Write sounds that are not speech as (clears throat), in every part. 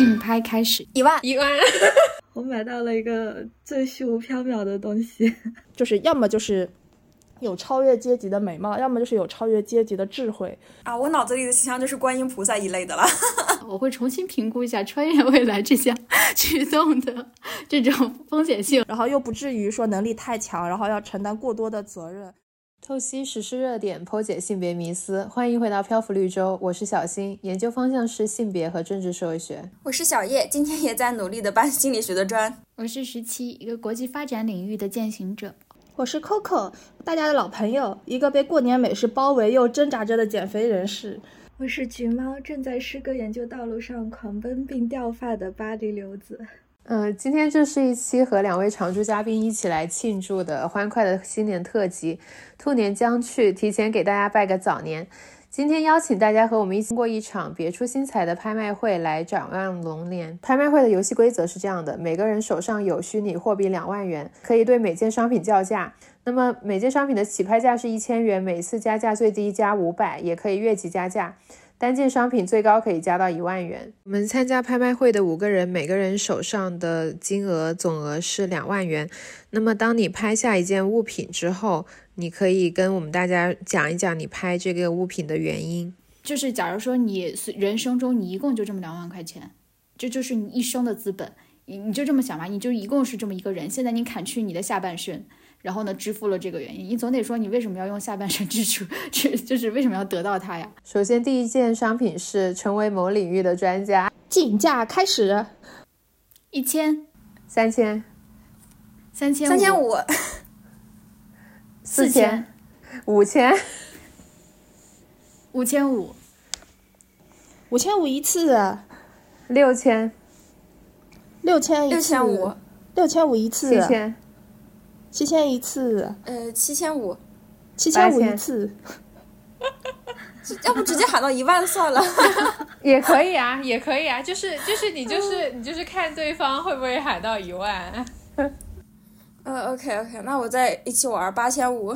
竞拍开始，一万一万。(laughs) 我买到了一个最虚无缥缈的东西，(laughs) 就是要么就是有超越阶级的美貌，要么就是有超越阶级的智慧啊！我脑子里的形象就是观音菩萨一类的了。(laughs) 我会重新评估一下穿越未来这项举动的这种风险性，然后又不至于说能力太强，然后要承担过多的责任。透析时事热点，剖解性别迷思，欢迎回到漂浮绿洲。我是小新，研究方向是性别和政治社会学。我是小叶，今天也在努力的搬心理学的砖。我是十七，一个国际发展领域的践行者。我是 Coco，大家的老朋友，一个被过年美食包围又挣扎着的减肥人士。我是橘猫，正在诗歌研究道路上狂奔并掉发的巴黎流子。嗯，今天这是一期和两位常驻嘉宾一起来庆祝的欢快的新年特辑。兔年将去，提前给大家拜个早年。今天邀请大家和我们一起过一场别出心裁的拍卖会，来展望龙年。拍卖会的游戏规则是这样的：每个人手上有虚拟货币两万元，可以对每件商品叫价。那么每件商品的起拍价是一千元，每次加价最低加五百，也可以越级加价。单件商品最高可以加到一万元。我们参加拍卖会的五个人，每个人手上的金额总额是两万元。那么当你拍下一件物品之后，你可以跟我们大家讲一讲你拍这个物品的原因。就是假如说你人生中你一共就这么两万块钱，这就是你一生的资本。你你就这么想吧，你就一共是这么一个人。现在你砍去你的下半身。然后呢，支付了这个原因，你总得说你为什么要用下半身支出，这就是为什么要得到它呀？首先，第一件商品是成为某领域的专家，竞价开始，一千，三千，三千，三千。五，四千，五千，五千五，五千五一次，六千，六千一次，六千五，六千五一次，七千。七千一次，呃，七千五，七千五一次，(laughs) 要不直接喊到一万算了，(laughs) 也可以啊，也可以啊，就是就是你就是你就是看对方会不会喊到一万。(laughs) 呃，OK OK，那我再一起玩八千五，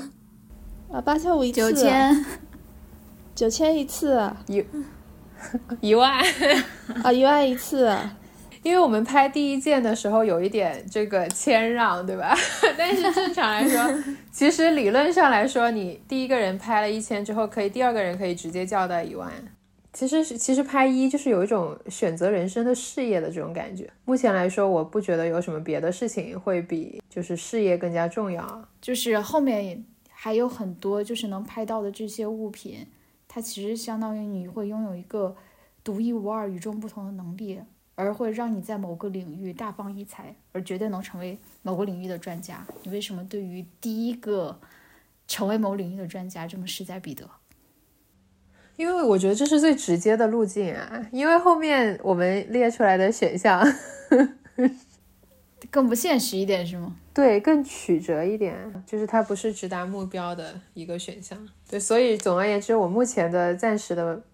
啊，八千五一次，九千，九千一次，一一万，啊，一万一次。因为我们拍第一件的时候有一点这个谦让，对吧？(laughs) 但是正常来说，(laughs) 其实理论上来说，你第一个人拍了一千之后，可以第二个人可以直接叫到一万。其实其实拍一就是有一种选择人生的事业的这种感觉。目前来说，我不觉得有什么别的事情会比就是事业更加重要。就是后面还有很多就是能拍到的这些物品，它其实相当于你会拥有一个独一无二、与众不同的能力。而会让你在某个领域大放异彩，而绝对能成为某个领域的专家。你为什么对于第一个成为某领域的专家这么势在必得？因为我觉得这是最直接的路径啊。因为后面我们列出来的选项 (laughs) 更不现实一点，是吗？(laughs) 对，更曲折一点，就是它不是直达目标的一个选项。对，所以总而言之，我目前的暂时的。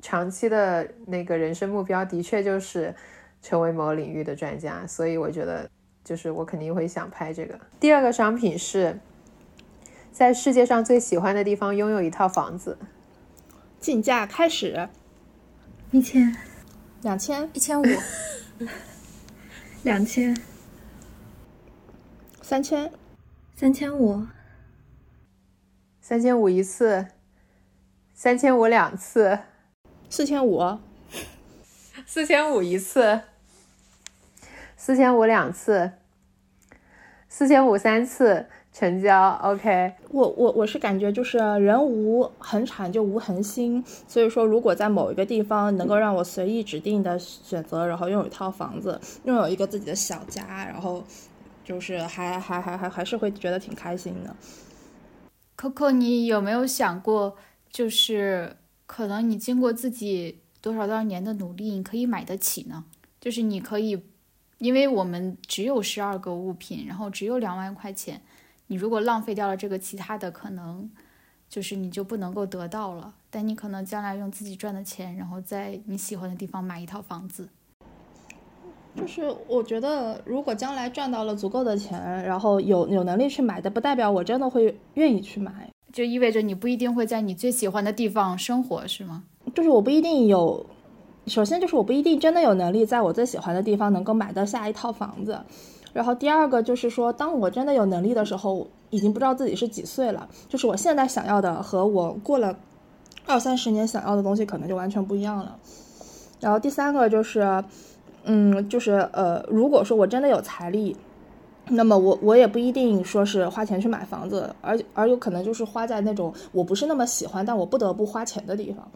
长期的那个人生目标的确就是成为某领域的专家，所以我觉得就是我肯定会想拍这个。第二个商品是在世界上最喜欢的地方拥有一套房子。竞价开始，一千，两千，一千五，两千，三千，三千五，三千五一次，三千五两次。四千五，(laughs) 四千五一次，四千五两次，四千五三次成交。OK，我我我是感觉就是人无恒产就无恒心，所以说如果在某一个地方能够让我随意指定的选择，然后拥有一套房子，拥有一个自己的小家，然后就是还还还还还是会觉得挺开心的。Coco，你有没有想过就是？可能你经过自己多少多少年的努力，你可以买得起呢。就是你可以，因为我们只有十二个物品，然后只有两万块钱。你如果浪费掉了这个其他的，可能就是你就不能够得到了。但你可能将来用自己赚的钱，然后在你喜欢的地方买一套房子。就是我觉得，如果将来赚到了足够的钱，然后有有能力去买的，不代表我真的会愿意去买。就意味着你不一定会在你最喜欢的地方生活，是吗？就是我不一定有首先就是我不一定真的有能力在我最喜欢的地方能够买得下一套房子，然后第二个就是说，当我真的有能力的时候，已经不知道自己是几岁了，就是我现在想要的和我过了二三十年想要的东西可能就完全不一样了。然后第三个就是，嗯，就是呃，如果说我真的有财力。那么我我也不一定说是花钱去买房子，而而有可能就是花在那种我不是那么喜欢，但我不得不花钱的地方，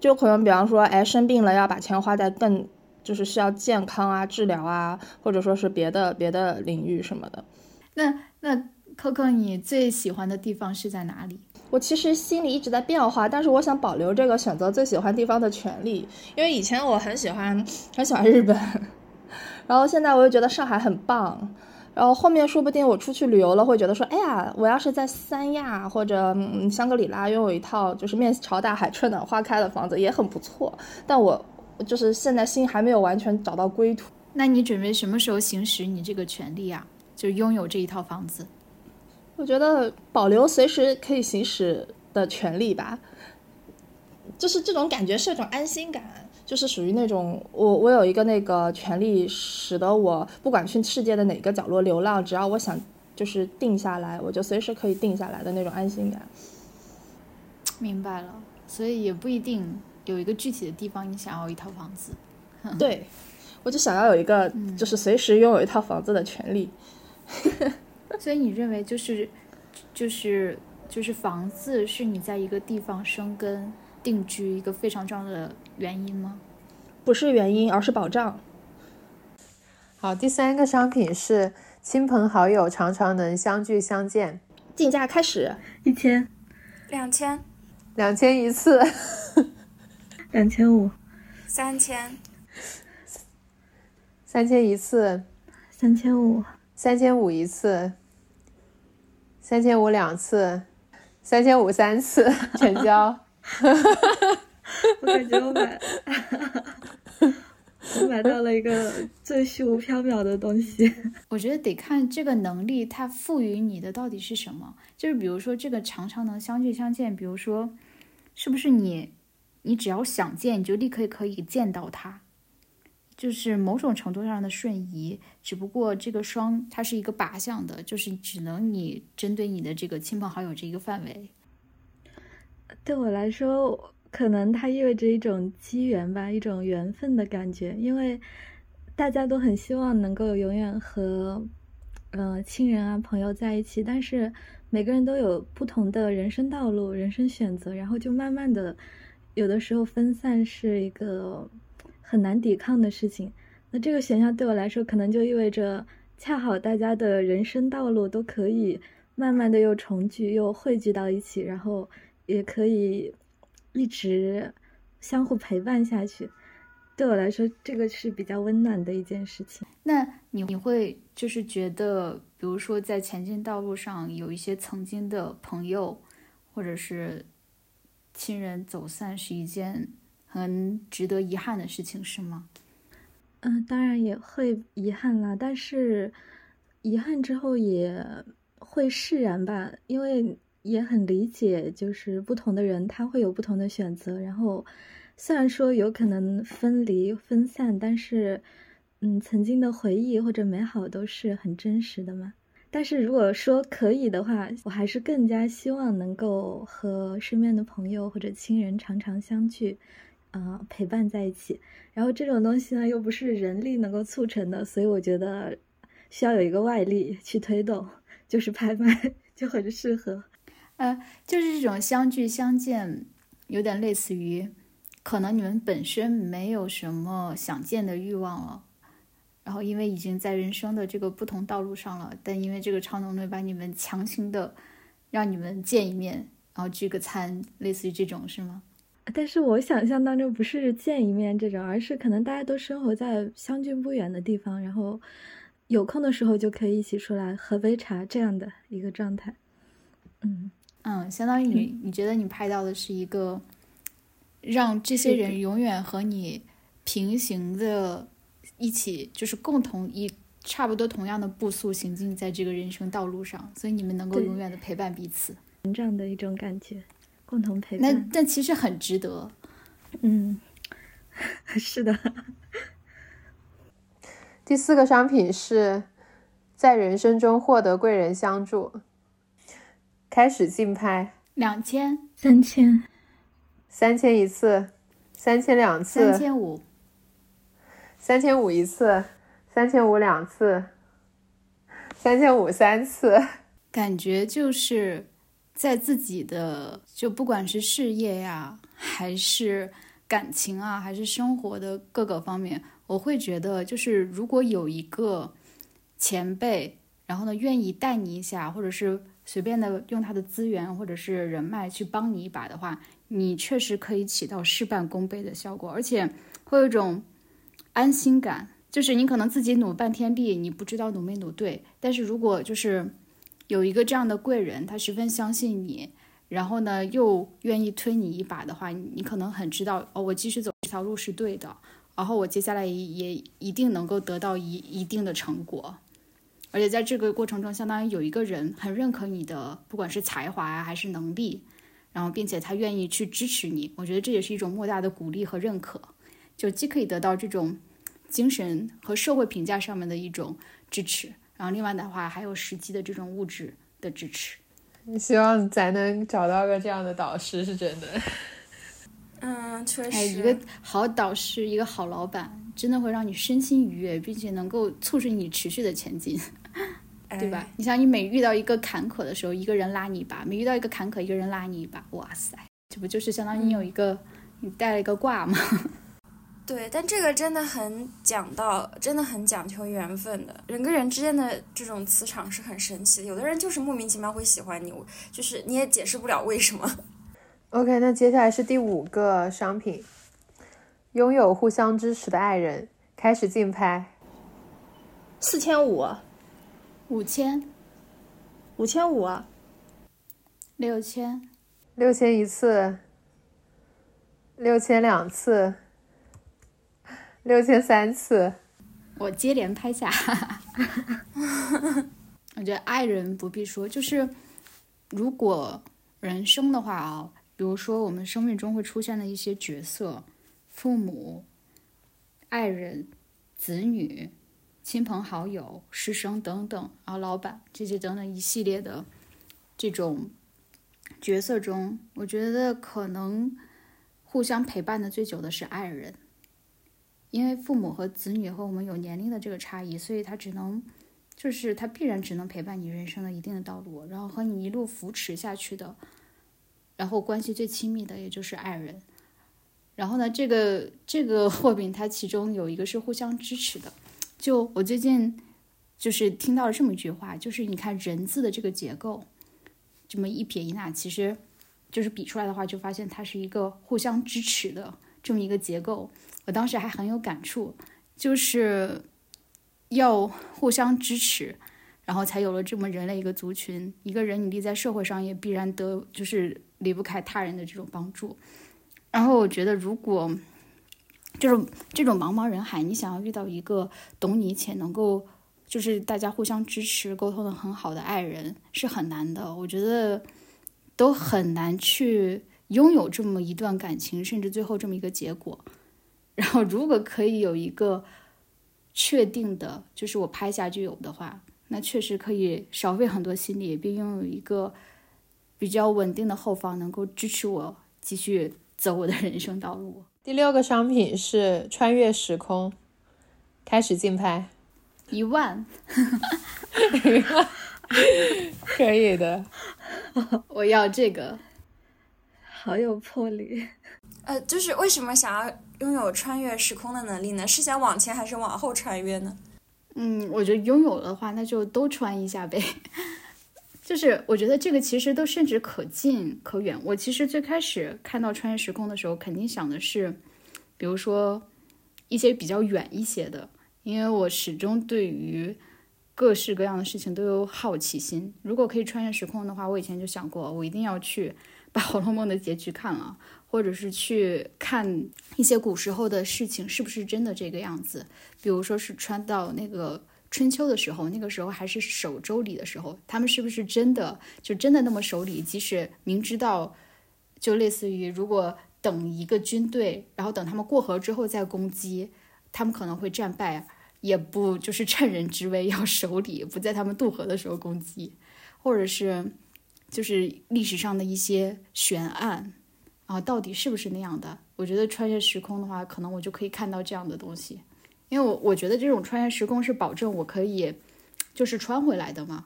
就可能比方说，哎，生病了要把钱花在更就是需要健康啊、治疗啊，或者说是别的别的领域什么的。那那 Coco，你最喜欢的地方是在哪里？我其实心里一直在变化，但是我想保留这个选择最喜欢地方的权利，因为以前我很喜欢很喜欢日本，(laughs) 然后现在我又觉得上海很棒。然后后面说不定我出去旅游了，会觉得说，哎呀，我要是在三亚或者香格里拉拥有一套就是面朝大海、春暖花开的房子，也很不错。但我就是现在心还没有完全找到归途。那你准备什么时候行使你这个权利啊？就拥有这一套房子？我觉得保留随时可以行使的权利吧，就是这种感觉是一种安心感。就是属于那种我我有一个那个权利，使得我不管去世界的哪个角落流浪，只要我想就是定下来，我就随时可以定下来的那种安心感。明白了，所以也不一定有一个具体的地方你想要一套房子。(laughs) 对，我就想要有一个就是随时拥有一套房子的权利。(laughs) 所以你认为就是就是就是房子是你在一个地方生根。定居一个非常重要的原因吗？不是原因，而是保障。好，第三个商品是亲朋好友常常能相聚相见。竞价开始，一千，两千，两千一次，(laughs) 两千五，三千，三千一次，三千五，三千五一次，三千五两次，三千五三次，(laughs) 成交。(laughs) 我感觉我买，我买到了一个最虚无缥缈的东西。我觉得得看这个能力它赋予你的到底是什么。就是比如说这个常常能相聚相见，比如说是不是你，你只要想见，你就立刻可以见到他，就是某种程度上的瞬移。只不过这个双它是一个靶向的，就是只能你针对你的这个亲朋好友这一个范围。对我来说，可能它意味着一种机缘吧，一种缘分的感觉。因为大家都很希望能够永远和，呃，亲人啊、朋友在一起，但是每个人都有不同的人生道路、人生选择，然后就慢慢的，有的时候分散是一个很难抵抗的事情。那这个选项对我来说，可能就意味着恰好大家的人生道路都可以慢慢的又重聚、又汇聚到一起，然后。也可以一直相互陪伴下去，对我来说，这个是比较温暖的一件事情。那你你会就是觉得，比如说在前进道路上有一些曾经的朋友或者是亲人走散，是一件很值得遗憾的事情，是吗？嗯，当然也会遗憾啦，但是遗憾之后也会释然吧，因为。也很理解，就是不同的人他会有不同的选择。然后，虽然说有可能分离分散，但是，嗯，曾经的回忆或者美好都是很真实的嘛。但是如果说可以的话，我还是更加希望能够和身边的朋友或者亲人常常相聚，啊，陪伴在一起。然后这种东西呢，又不是人力能够促成的，所以我觉得需要有一个外力去推动，就是拍卖 (laughs) 就很适合。呃，就是这种相聚相见，有点类似于，可能你们本身没有什么想见的欲望了，然后因为已经在人生的这个不同道路上了，但因为这个超能力把你们强行的让你们见一面，然后聚个餐，类似于这种是吗？但是我想象当中不是见一面这种，而是可能大家都生活在相距不远的地方，然后有空的时候就可以一起出来喝杯茶这样的一个状态，嗯。嗯，相当于你，你觉得你拍到的是一个让这些人永远和你平行的，一起就是共同以差不多同样的步速行进在这个人生道路上，所以你们能够永远的陪伴彼此，成长的一种感觉，共同陪伴。那但其实很值得，嗯，(laughs) 是的。第四个商品是在人生中获得贵人相助。开始竞拍，两千、三千、三千一次，三千两次，三千五、三千五一次，三千五两次，三千五三次。感觉就是在自己的，就不管是事业呀，还是感情啊，还是生活的各个方面。我会觉得，就是如果有一个前辈，然后呢，愿意带你一下，或者是随便的用他的资源或者是人脉去帮你一把的话，你确实可以起到事半功倍的效果，而且会有一种安心感。就是你可能自己努半天力，你不知道努没努对，但是如果就是有一个这样的贵人，他十分相信你，然后呢又愿意推你一把的话，你可能很知道哦，我继续走这条路是对的。然后我接下来也一定能够得到一一定的成果，而且在这个过程中，相当于有一个人很认可你的，不管是才华啊还是能力，然后并且他愿意去支持你，我觉得这也是一种莫大的鼓励和认可，就既可以得到这种精神和社会评价上面的一种支持，然后另外的话还有实际的这种物质的支持。希望咱能找到个这样的导师，是真的。(laughs) 嗯，确实，哎，一个好导师，一个好老板，真的会让你身心愉悦，并且能够促使你持续的前进，对吧？你想，你每遇到一个坎坷的时候，一个人拉你一把；每遇到一个坎坷，一个人拉你一把。哇塞，这不就是相当于你有一个，你带了一个卦吗？(laughs) 对，但这个真的很讲到，真的很讲求缘分的。人跟人之间的这种磁场是很神奇的，有的人就是莫名其妙会喜欢你，就是你也解释不了为什么。OK，那接下来是第五个商品，拥有互相支持的爱人。开始竞拍，四千五，五千，五千五，六千，六千一次，六千两次，六千三次。我接连拍下，(laughs) 我觉得爱人不必说，就是如果人生的话啊。比如说，我们生命中会出现的一些角色，父母、爱人、子女、亲朋好友、师生等等，然后老板这些等等一系列的这种角色中，我觉得可能互相陪伴的最久的是爱人，因为父母和子女和我们有年龄的这个差异，所以他只能就是他必然只能陪伴你人生的一定的道路，然后和你一路扶持下去的。然后关系最亲密的也就是爱人，然后呢，这个这个货品它其中有一个是互相支持的。就我最近就是听到了这么一句话，就是你看人字的这个结构，这么一撇一捺，其实就是比出来的话，就发现它是一个互相支持的这么一个结构。我当时还很有感触，就是要互相支持，然后才有了这么人类一个族群。一个人你立在社会上，也必然得就是。离不开他人的这种帮助，然后我觉得，如果就是这种茫茫人海，你想要遇到一个懂你且能够就是大家互相支持、沟通的很好的爱人，是很难的。我觉得都很难去拥有这么一段感情，甚至最后这么一个结果。然后，如果可以有一个确定的，就是我拍下就有的话，那确实可以少费很多心力，并拥有一个。比较稳定的后方能够支持我继续走我的人生道路。第六个商品是穿越时空，开始竞拍，(laughs) 一万，可以的，我要这个，好有魄力。呃，就是为什么想要拥有穿越时空的能力呢？是想往前还是往后穿越呢？嗯，我觉得拥有的话，那就都穿一下呗。就是我觉得这个其实都甚至可近可远。我其实最开始看到穿越时空的时候，肯定想的是，比如说一些比较远一些的，因为我始终对于各式各样的事情都有好奇心。如果可以穿越时空的话，我以前就想过，我一定要去 (laughs) 把《红楼梦》的结局看了，或者是去看一些古时候的事情是不是真的这个样子。比如说是穿到那个。春秋的时候，那个时候还是守周礼的时候，他们是不是真的就真的那么守礼？即使明知道，就类似于如果等一个军队，然后等他们过河之后再攻击，他们可能会战败，也不就是趁人之危要守礼，不在他们渡河的时候攻击，或者是就是历史上的一些悬案啊，到底是不是那样的？我觉得穿越时空的话，可能我就可以看到这样的东西，因为我我觉得这种穿越时空是保证我可以就是穿回来的嘛。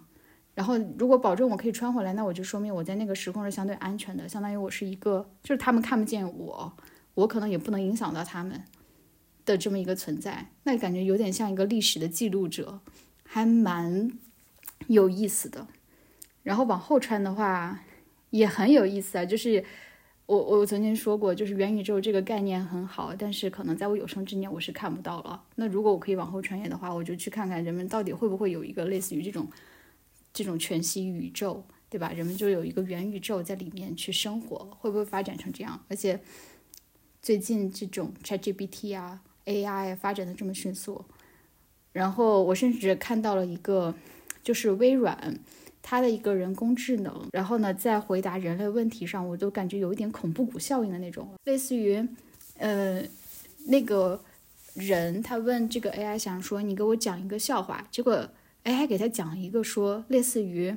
然后如果保证我可以穿回来，那我就说明我在那个时空是相对安全的，相当于我是一个就是他们看不见我，我可能也不能影响到他们的这么一个存在。那感觉有点像一个历史的记录者，还蛮有意思的。然后往后穿的话也很有意思啊，就是我我曾经说过，就是元宇宙这个概念很好，但是可能在我有生之年我是看不到了。那如果我可以往后穿越的话，我就去看看人们到底会不会有一个类似于这种。这种全息宇宙，对吧？人们就有一个元宇宙在里面去生活，会不会发展成这样？而且最近这种 ChatGPT 啊、AI 发展的这么迅速，然后我甚至看到了一个，就是微软它的一个人工智能，然后呢，在回答人类问题上，我都感觉有一点恐怖谷效应的那种，类似于，呃，那个人他问这个 AI 想说你给我讲一个笑话，结果。AI 给他讲一个说，类似于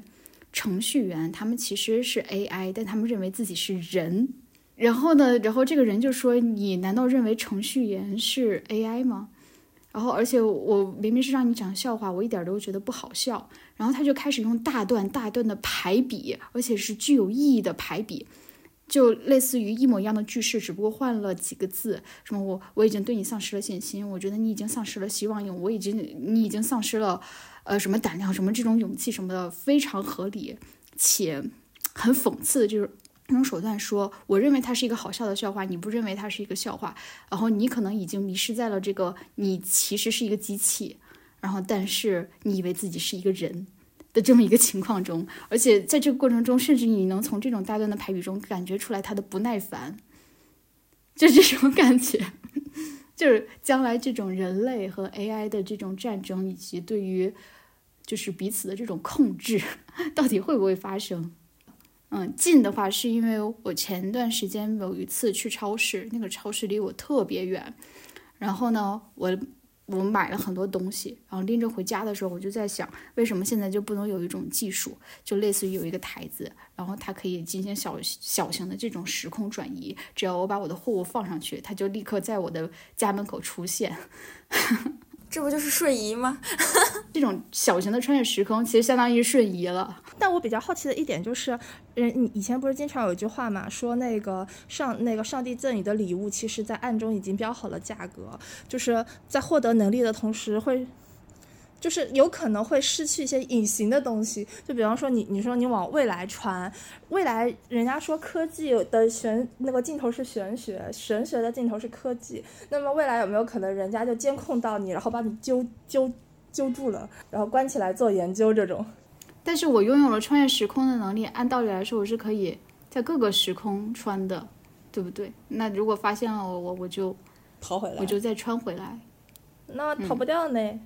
程序员，他们其实是 AI，但他们认为自己是人。然后呢，然后这个人就说：“你难道认为程序员是 AI 吗？”然后，而且我明明是让你讲笑话，我一点都觉得不好笑。然后他就开始用大段大段的排比，而且是具有意义的排比，就类似于一模一样的句式，只不过换了几个字。什么我我已经对你丧失了信心，我觉得你已经丧失了希望，我已经你已经丧失了。呃，什么胆量，什么这种勇气什么的，非常合理且很讽刺的这种这种手段。说，我认为它是一个好笑的笑话，你不认为它是一个笑话，然后你可能已经迷失在了这个你其实是一个机器，然后但是你以为自己是一个人的这么一个情况中，而且在这个过程中，甚至你能从这种大段的排比中感觉出来他的不耐烦，就这种感觉。(laughs) 就是将来这种人类和 AI 的这种战争，以及对于就是彼此的这种控制，到底会不会发生？嗯，近的话是因为我前段时间有一次去超市，那个超市离我特别远，然后呢，我。我买了很多东西，然后拎着回家的时候，我就在想，为什么现在就不能有一种技术，就类似于有一个台子，然后它可以进行小小型的这种时空转移，只要我把我的货物放上去，它就立刻在我的家门口出现。(laughs) 这不就是瞬移吗？(laughs) 这种小型的穿越时空，其实相当于瞬移了。但我比较好奇的一点就是，人你以前不是经常有一句话嘛，说那个上那个上帝赠予的礼物，其实在暗中已经标好了价格，就是在获得能力的同时会。就是有可能会失去一些隐形的东西，就比方说你，你说你往未来传，未来人家说科技的玄那个尽头是玄学，玄学的尽头是科技，那么未来有没有可能人家就监控到你，然后把你揪揪揪住了，然后关起来做研究这种？但是我拥有了穿越时空的能力，按道理来说我是可以在各个时空穿的，对不对？那如果发现了我，我我就逃回来，我就再穿回来，那逃不掉呢？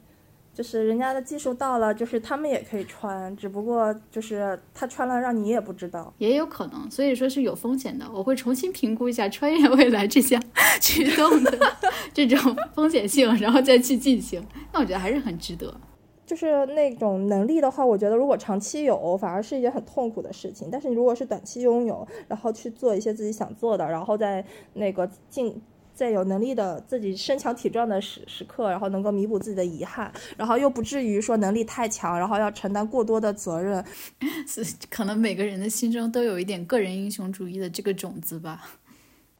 就是人家的技术到了，就是他们也可以穿，只不过就是他穿了让你也不知道，也有可能，所以说是有风险的。我会重新评估一下穿越未来这项 (laughs) 驱动的 (laughs) 这种风险性，然后再去进行。那我觉得还是很值得。就是那种能力的话，我觉得如果长期有，反而是一件很痛苦的事情。但是你如果是短期拥有，然后去做一些自己想做的，然后再那个进。在有能力的自己身强体壮的时时刻，然后能够弥补自己的遗憾，然后又不至于说能力太强，然后要承担过多的责任。是可能每个人的心中都有一点个人英雄主义的这个种子吧。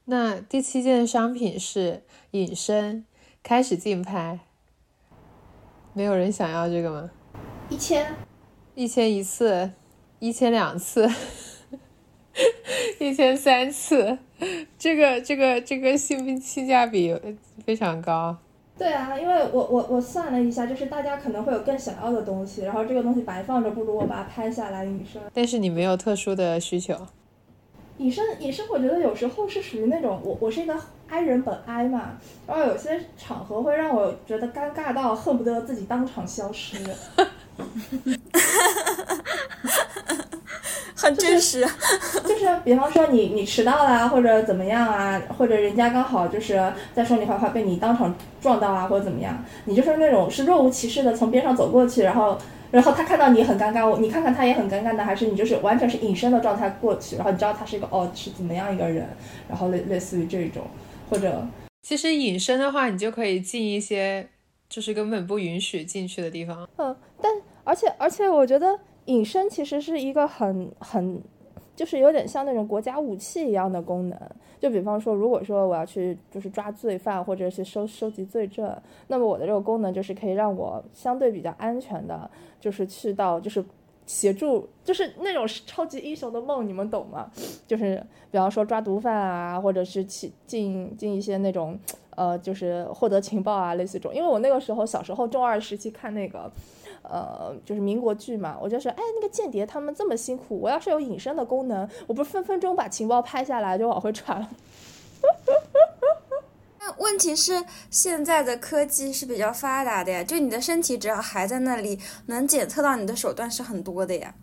那第七件商品是隐身，开始竞拍。没有人想要这个吗？一千，一千一次，一千两次。(laughs) 一千三次，这个这个这个性性价比非常高。对啊，因为我我我算了一下，就是大家可能会有更想要的东西，然后这个东西摆放着，不如我把它拍下来隐身。但是你没有特殊的需求。隐身隐身，我觉得有时候是属于那种我我是一个 I 人本 I 嘛，然后有些场合会让我觉得尴尬到恨不得自己当场消失。(laughs) 很真实。(laughs) 就是比方说你你迟到啦，或者怎么样啊，或者人家刚好就是在说你坏话，被你当场撞到啊，或者怎么样，你就是那种是若无其事的从边上走过去，然后然后他看到你很尴尬，你看看他也很尴尬的，还是你就是完全是隐身的状态过去，然后你知道他是一个哦是怎么样一个人，然后类类似于这种，或者其实隐身的话，你就可以进一些就是根本不允许进去的地方。嗯，但而且而且我觉得隐身其实是一个很很。就是有点像那种国家武器一样的功能，就比方说，如果说我要去就是抓罪犯或者是收收集罪证，那么我的这个功能就是可以让我相对比较安全的，就是去到就是协助，就是那种超级英雄的梦，你们懂吗？就是比方说抓毒贩啊，或者是去进进一些那种呃，就是获得情报啊，类似这种。因为我那个时候小时候中二时期看那个。呃，就是民国剧嘛，我就说，哎，那个间谍他们这么辛苦，我要是有隐身的功能，我不是分分钟把情报拍下来就往回传了。(laughs) 那问题是，现在的科技是比较发达的呀，就你的身体只要还在那里，能检测到你的手段是很多的呀。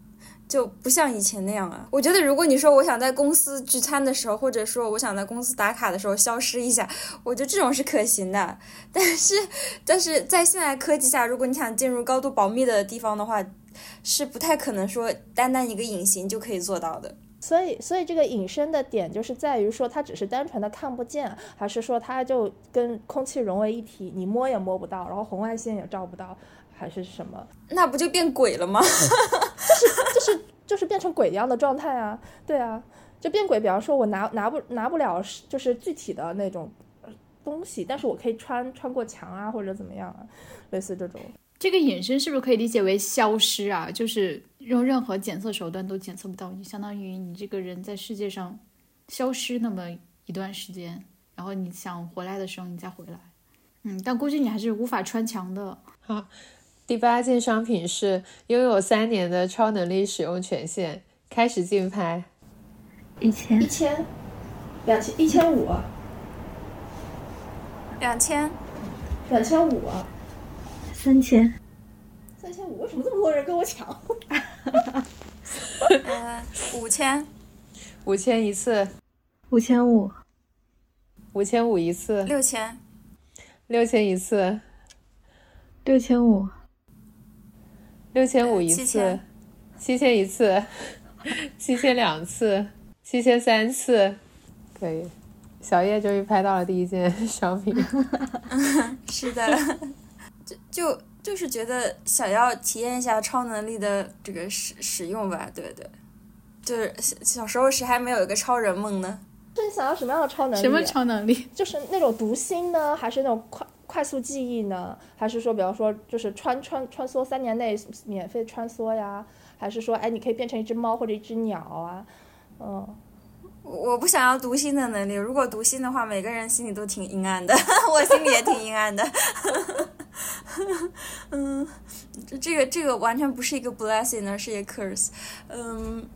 就不像以前那样啊！我觉得，如果你说我想在公司聚餐的时候，或者说我想在公司打卡的时候消失一下，我觉得这种是可行的。但是，但是在现在科技下，如果你想进入高度保密的地方的话，是不太可能说单单一个隐形就可以做到的。所以，所以这个隐身的点就是在于说，它只是单纯的看不见，还是说它就跟空气融为一体，你摸也摸不到，然后红外线也照不到。还是什么？那不就变鬼了吗？就 (laughs) 是就是就是变成鬼一样的状态啊！对啊，就变鬼。比方说，我拿拿不拿不了，就是具体的那种东西，但是我可以穿穿过墙啊，或者怎么样啊，类似这种。这个隐身是不是可以理解为消失啊？就是用任何检测手段都检测不到你，相当于你这个人在世界上消失那么一段时间，然后你想回来的时候你再回来。嗯，但估计你还是无法穿墙的。好。第八件商品是拥有三年的超能力使用权限。开始竞拍，一千，一千，两千，一千五，两千，两千五，三千，三千五。为什么这么多人跟我抢？(laughs) 呃，五千，五千一次，五千五，五千五一次，六千，六千一次，六千五。六千五一次，七千一次，七千两次，七千三次，可以。小叶终于拍到了第一件商品。(laughs) 是的，就就就是觉得想要体验一下超能力的这个使使用吧，对对，就是小小时候谁还没有一个超人梦呢？是你想要什么样的超能力？什么超能力？就是那种读心呢，还是那种快？快速记忆呢，还是说，比方说，就是穿穿穿梭三年内免费穿梭呀？还是说，哎，你可以变成一只猫或者一只鸟啊？嗯，我不想要读心的能力。如果读心的话，每个人心里都挺阴暗的，(laughs) 我心里也挺阴暗的。(laughs) 嗯，这这个这个完全不是一个 blessing，而是一个 curse。嗯，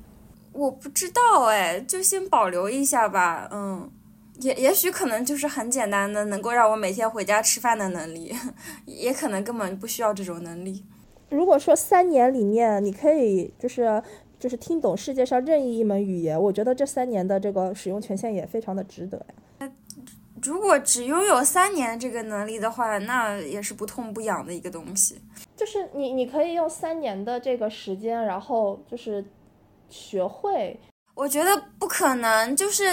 我不知道哎，就先保留一下吧。嗯。也也许可能就是很简单的，能够让我每天回家吃饭的能力，(laughs) 也可能根本不需要这种能力。如果说三年里面你可以就是就是听懂世界上任意一门语言，我觉得这三年的这个使用权限也非常的值得呀。如果只拥有三年这个能力的话，那也是不痛不痒的一个东西。就是你你可以用三年的这个时间，然后就是学会。我觉得不可能，就是。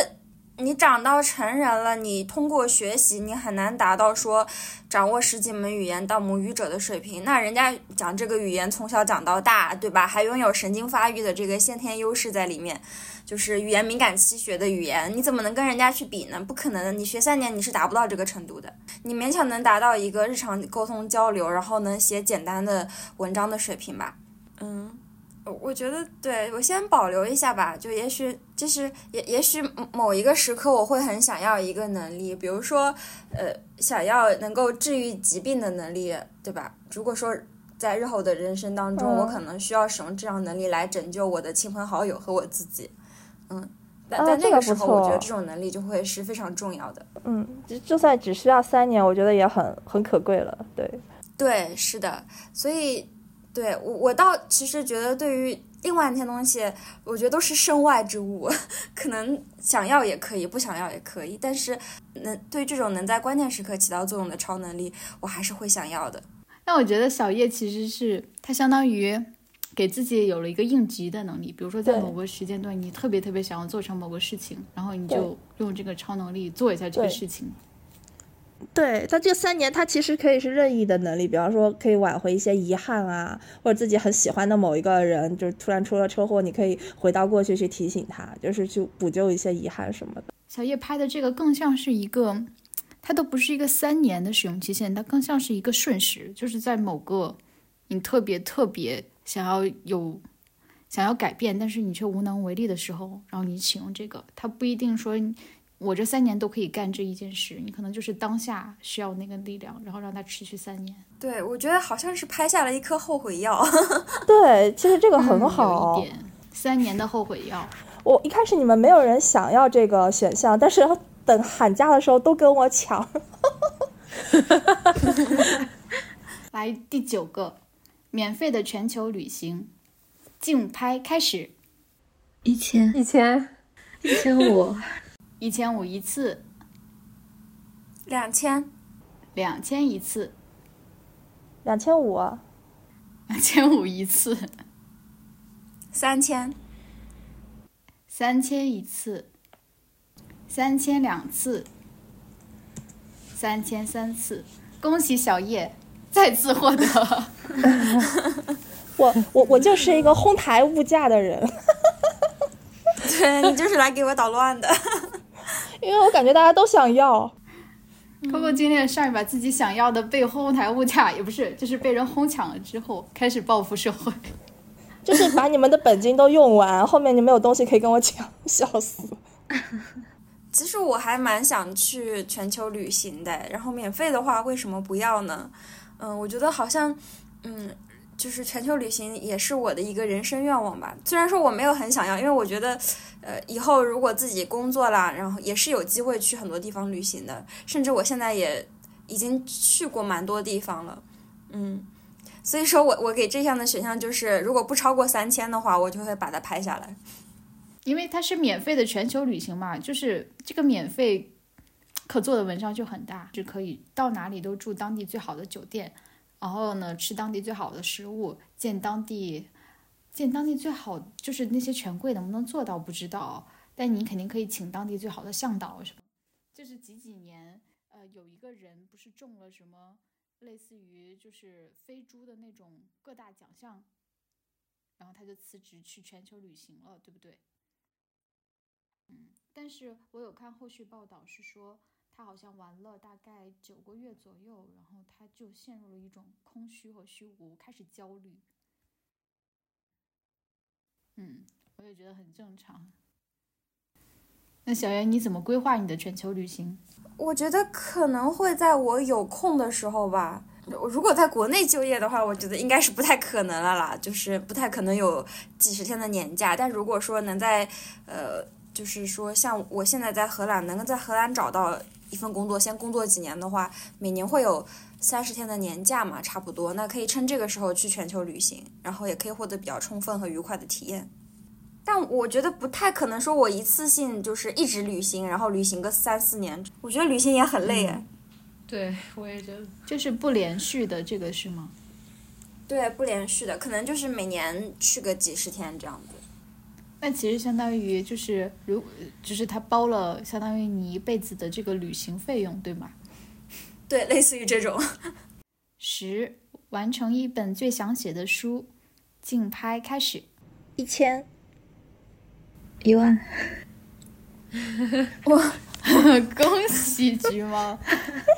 你长到成人了，你通过学习，你很难达到说掌握十几门语言到母语者的水平。那人家讲这个语言从小讲到大，对吧？还拥有神经发育的这个先天优势在里面，就是语言敏感期学的语言，你怎么能跟人家去比呢？不可能的，你学三年你是达不到这个程度的。你勉强能达到一个日常沟通交流，然后能写简单的文章的水平吧？嗯。我觉得，对我先保留一下吧。就也许，就是也也许某一个时刻，我会很想要一个能力，比如说，呃，想要能够治愈疾病的能力，对吧？如果说在日后的人生当中，我可能需要使用这样能力来拯救我的亲朋好友和我自己，嗯，但在那个时候，我觉得这种能力就会是非常重要的。嗯，就就算只需要三年，我觉得也很很可贵了。对，对，是的，所以。对我，我倒其实觉得，对于另外那些东西，我觉得都是身外之物，(laughs) 可能想要也可以，不想要也可以。但是，能对这种能在关键时刻起到作用的超能力，我还是会想要的。那我觉得小叶其实是他相当于给自己有了一个应急的能力，比如说在某个时间段，你特别特别想要做成某个事情，然后你就用这个超能力做一下这个事情。对他这三年，他其实可以是任意的能力，比方说可以挽回一些遗憾啊，或者自己很喜欢的某一个人，就是突然出了车祸，你可以回到过去去提醒他，就是去补救一些遗憾什么的。小叶拍的这个更像是一个，它都不是一个三年的使用期限，它更像是一个瞬时，就是在某个你特别特别想要有想要改变，但是你却无能为力的时候，然后你启用这个，它不一定说我这三年都可以干这一件事，你可能就是当下需要那个力量，然后让它持续三年。对，我觉得好像是拍下了一颗后悔药。(laughs) 对，其实这个嗯很好。有一点三年的后悔药。(laughs) 我一开始你们没有人想要这个选项，但是等喊价的时候都跟我抢。(laughs) 来第九个，免费的全球旅行，竞拍开始，一千一千，一千五，一千五一次，两千，两千一次，两千五，两千五一次，三千，三千一次，三千两次，三千三次。恭喜小叶再次获得。(laughs) 我我我就是一个哄抬物价的人，(laughs) 对你就是来给我捣乱的。因为我感觉大家都想要。Coco 今天上一把自己想要的被哄抬物价，也不是，就是被人哄抢了之后，开始报复社会。就是把你们的本金都用完，后面你没有东西可以跟我抢，笑死！(laughs) 其实我还蛮想去全球旅行的，然后免费的话为什么不要呢？嗯，我觉得好像，嗯，就是全球旅行也是我的一个人生愿望吧。虽然说我没有很想要，因为我觉得，呃，以后如果自己工作啦，然后也是有机会去很多地方旅行的，甚至我现在也已经去过蛮多地方了，嗯。所以说我我给这项的选项就是，如果不超过三千的话，我就会把它拍下来。因为它是免费的全球旅行嘛，就是这个免费可做的文章就很大，是可以到哪里都住当地最好的酒店，然后呢吃当地最好的食物，见当地见当地最好就是那些权贵能不能做到不知道，但你肯定可以请当地最好的向导什么。就是几几年，呃，有一个人不是中了什么类似于就是飞猪的那种各大奖项，然后他就辞职去全球旅行了，对不对？嗯，但是我有看后续报道，是说他好像玩了大概九个月左右，然后他就陷入了一种空虚和虚无，开始焦虑。嗯，我也觉得很正常。那小袁，你怎么规划你的全球旅行？我觉得可能会在我有空的时候吧。我如果在国内就业的话，我觉得应该是不太可能了啦，就是不太可能有几十天的年假。但如果说能在，呃，就是说像我现在在荷兰，能够在荷兰找到一份工作，先工作几年的话，每年会有三十天的年假嘛，差不多。那可以趁这个时候去全球旅行，然后也可以获得比较充分和愉快的体验。但我觉得不太可能说我一次性就是一直旅行，然后旅行个三四年，我觉得旅行也很累哎。对，我也觉得，就是不连续的，这个是吗？对，不连续的，可能就是每年去个几十天这样子。那其实相当于就是，如就是他包了相当于你一辈子的这个旅行费用，对吗？(laughs) 对，类似于这种。(laughs) 十，完成一本最想写的书，竞拍开始。一千，一万，(laughs) 哇恭喜橘猫，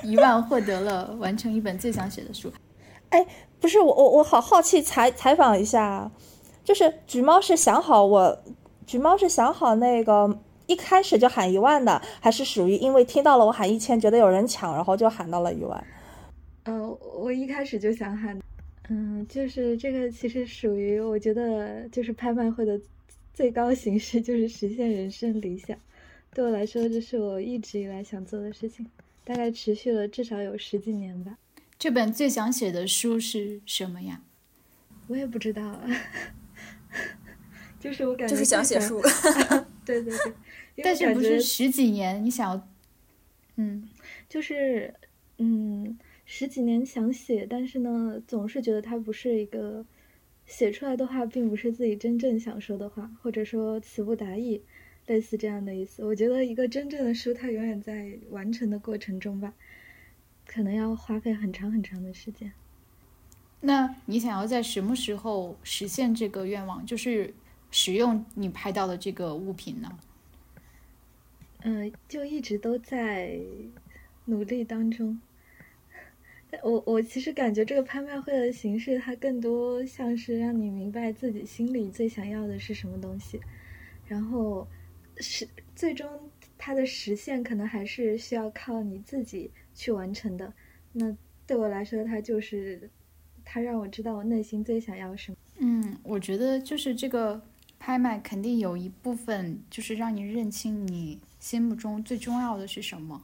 一万获得了完成一本最想写的书。哎不是我我我好好奇采采访一下，就是橘猫是想好我，橘猫是想好那个一开始就喊一万的，还是属于因为听到了我喊一千，觉得有人抢，然后就喊到了一万？呃，我一开始就想喊，嗯，就是这个其实属于我觉得就是拍卖会的最高形式，就是实现人生理想。对我来说，这是我一直以来想做的事情，大概持续了至少有十几年吧。这本最想写的书是什么呀？我也不知道啊，(laughs) 就是我感觉就是想写书。对 (laughs) 对对，但是不是十几年你想要，嗯，就是嗯十几年想写，但是呢，总是觉得它不是一个写出来的话，并不是自己真正想说的话，或者说词不达意，类似这样的意思。我觉得一个真正的书，它永远在完成的过程中吧，可能要花费很长很长的时间。那你想要在什么时候实现这个愿望？就是使用你拍到的这个物品呢？嗯，就一直都在努力当中。我我其实感觉这个拍卖会的形式，它更多像是让你明白自己心里最想要的是什么东西，然后是最终它的实现可能还是需要靠你自己去完成的。那对我来说，它就是。他让我知道我内心最想要什么。嗯，我觉得就是这个拍卖肯定有一部分就是让你认清你心目中最重要的是什么。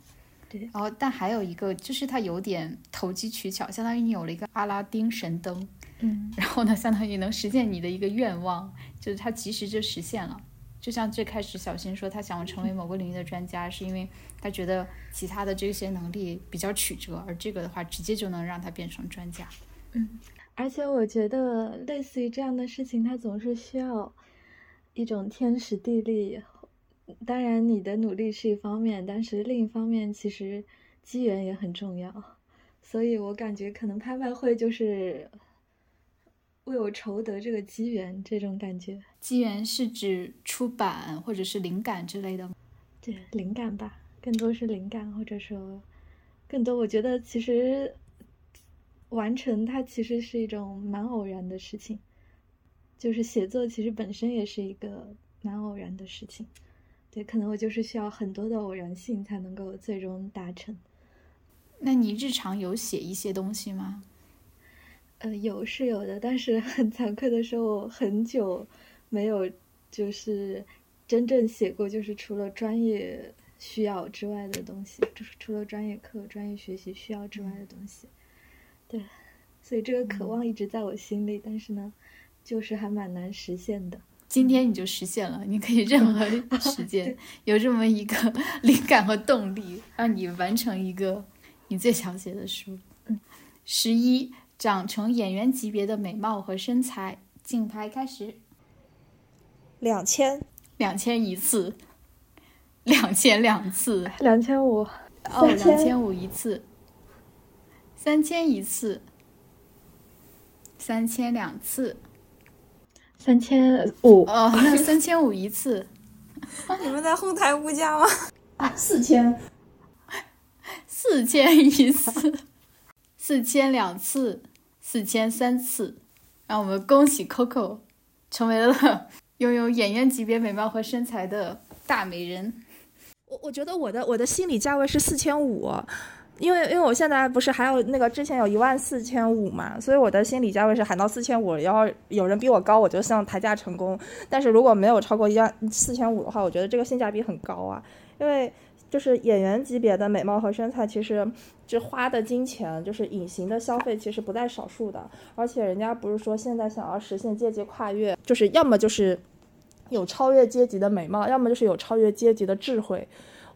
对。然后，但还有一个就是它有点投机取巧，相当于你有了一个阿拉丁神灯。嗯。然后呢，相当于能实现你的一个愿望，就是它及时就实现了。就像最开始小新说，他想要成为某个领域的专家，是因为他觉得其他的这些能力比较曲折，而这个的话直接就能让他变成专家。嗯，而且我觉得类似于这样的事情，它总是需要一种天时地利。当然，你的努力是一方面，但是另一方面，其实机缘也很重要。所以我感觉，可能拍卖会就是为我筹得这个机缘，这种感觉。机缘是指出版或者是灵感之类的吗？对，灵感吧，更多是灵感，或者说更多，我觉得其实。完成它其实是一种蛮偶然的事情，就是写作其实本身也是一个蛮偶然的事情，对，可能我就是需要很多的偶然性才能够最终达成。那你日常有写一些东西吗？呃，有是有的，但是很惭愧的说，我很久没有就是真正写过，就是除了专业需要之外的东西，就是除了专业课、专业学习需要之外的东西。对，所以这个渴望一直在我心里，但是呢，就是还蛮难实现的。今天你就实现了，你可以任何 (laughs) 时间有这么一个 (laughs) 灵感和动力，让你完成一个你最想写的书。嗯，十一，长成演员级别的美貌和身材，竞拍开始。两千，两千一次，两千两次，两千五，哦，两千五一次。三千一次，三千两次，三千五哦，那 (laughs) 三千五一次。(laughs) 你们在后台物价吗？啊，四千，四千一次，四千两次，四千三次。让我们恭喜 Coco 成为了 (laughs) 拥有演员级别美貌和身材的大美人。我我觉得我的我的心理价位是四千五。因为因为我现在不是还有那个之前有一万四千五嘛，所以我的心理价位是喊到四千五，然后有人比我高，我就想抬价成功。但是如果没有超过一万四千五的话，我觉得这个性价比很高啊。因为就是演员级别的美貌和身材，其实这花的金钱就是隐形的消费，其实不在少数的。而且人家不是说现在想要实现阶级跨越，就是要么就是有超越阶级的美貌，要么就是有超越阶级的智慧。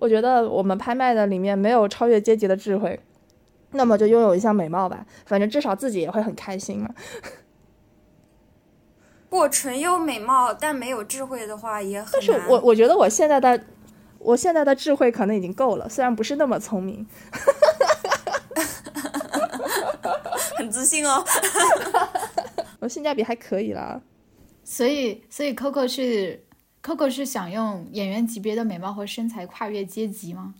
我觉得我们拍卖的里面没有超越阶级的智慧，那么就拥有一项美貌吧，反正至少自己也会很开心嘛。不纯有美貌但没有智慧的话也很但是我我觉得我现在的我现在的智慧可能已经够了，虽然不是那么聪明。(laughs) 很自信哦。(laughs) 我性价比还可以啦。所以所以 Coco 是。Coco 是想用演员级别的美貌和身材跨越阶级吗？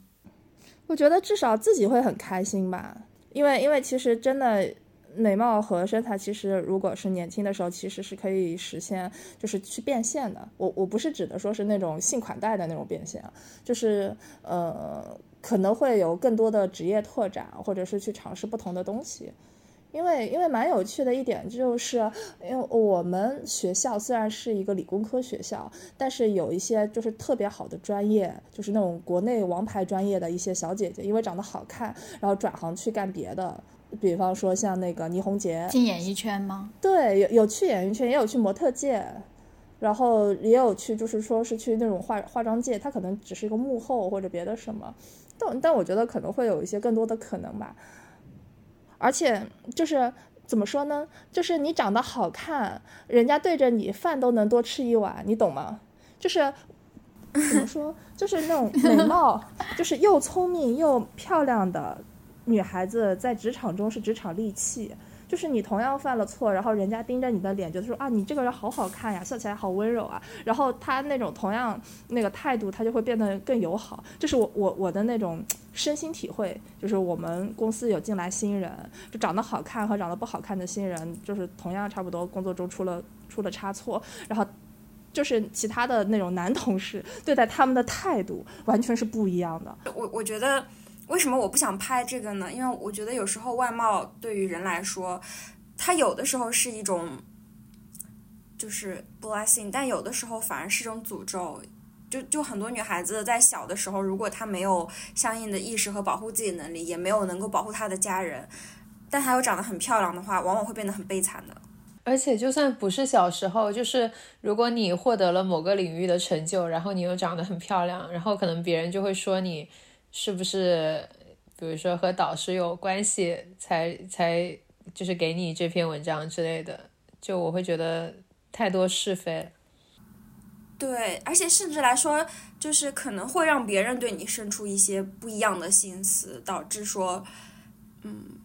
我觉得至少自己会很开心吧，因为因为其实真的美貌和身材，其实如果是年轻的时候，其实是可以实现，就是去变现的。我我不是指的说是那种性款待的那种变现，就是呃可能会有更多的职业拓展，或者是去尝试不同的东西。因为因为蛮有趣的一点就是，因为我们学校虽然是一个理工科学校，但是有一些就是特别好的专业，就是那种国内王牌专业的一些小姐姐，因为长得好看，然后转行去干别的，比方说像那个倪虹洁进演艺圈吗？对，有有去演艺圈，也有去模特界。然后也有去就是说是去那种化化妆界，她可能只是一个幕后或者别的什么，但但我觉得可能会有一些更多的可能吧。而且就是怎么说呢？就是你长得好看，人家对着你饭都能多吃一碗，你懂吗？就是怎么说？就是那种美貌，(laughs) 就是又聪明又漂亮的女孩子，在职场中是职场利器。就是你同样犯了错，然后人家盯着你的脸，觉得说啊，你这个人好好看呀，笑起来好温柔啊。然后他那种同样那个态度，他就会变得更友好。这是我我我的那种身心体会。就是我们公司有进来新人，就长得好看和长得不好看的新人，就是同样差不多工作中出了出了差错，然后就是其他的那种男同事对待他们的态度完全是不一样的。我我觉得。为什么我不想拍这个呢？因为我觉得有时候外貌对于人来说，它有的时候是一种就是 blessing，但有的时候反而是一种诅咒。就就很多女孩子在小的时候，如果她没有相应的意识和保护自己能力，也没有能够保护她的家人，但她又长得很漂亮的话，往往会变得很悲惨的。而且就算不是小时候，就是如果你获得了某个领域的成就，然后你又长得很漂亮，然后可能别人就会说你。是不是，比如说和导师有关系，才才就是给你这篇文章之类的？就我会觉得太多是非。对，而且甚至来说，就是可能会让别人对你生出一些不一样的心思，导致说，嗯，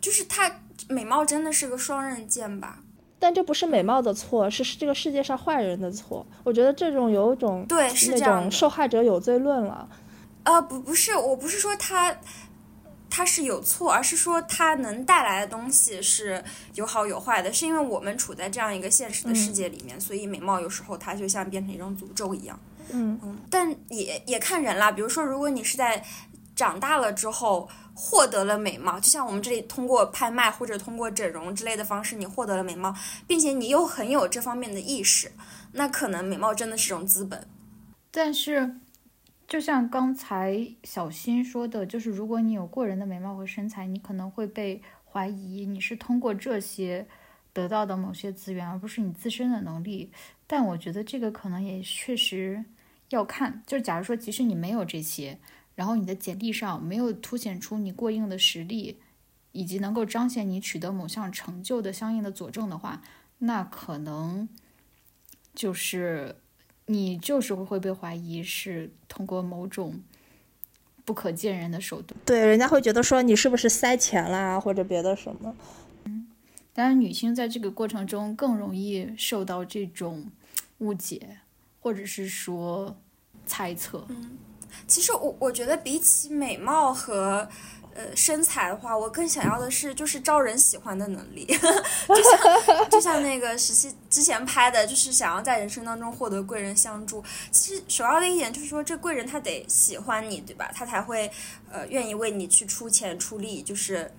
就是他美貌真的是个双刃剑吧？但这不是美貌的错，是这个世界上坏人的错。我觉得这种有一种对是这种受害者有罪论了。呃，不，不是，我不是说他他是有错，而是说他能带来的东西是有好有坏的，是因为我们处在这样一个现实的世界里面，所以美貌有时候它就像变成一种诅咒一样。嗯嗯，但也也看人啦，比如说，如果你是在长大了之后获得了美貌，就像我们这里通过拍卖或者通过整容之类的方式，你获得了美貌，并且你又很有这方面的意识，那可能美貌真的是种资本。但是。就像刚才小新说的，就是如果你有过人的美貌和身材，你可能会被怀疑你是通过这些得到的某些资源，而不是你自身的能力。但我觉得这个可能也确实要看，就是假如说即使你没有这些，然后你的简历上没有凸显出你过硬的实力，以及能够彰显你取得某项成就的相应的佐证的话，那可能就是。你就是会被怀疑是通过某种不可见人的手段，对，人家会觉得说你是不是塞钱啦，或者别的什么。嗯，当然，女性在这个过程中更容易受到这种误解，或者是说猜测。嗯，其实我我觉得比起美貌和。呃，身材的话，我更想要的是就是招人喜欢的能力，(laughs) 就像就像那个十七之前拍的，就是想要在人生当中获得贵人相助。其实首要的一点就是说，这贵人他得喜欢你，对吧？他才会呃愿意为你去出钱出力，就是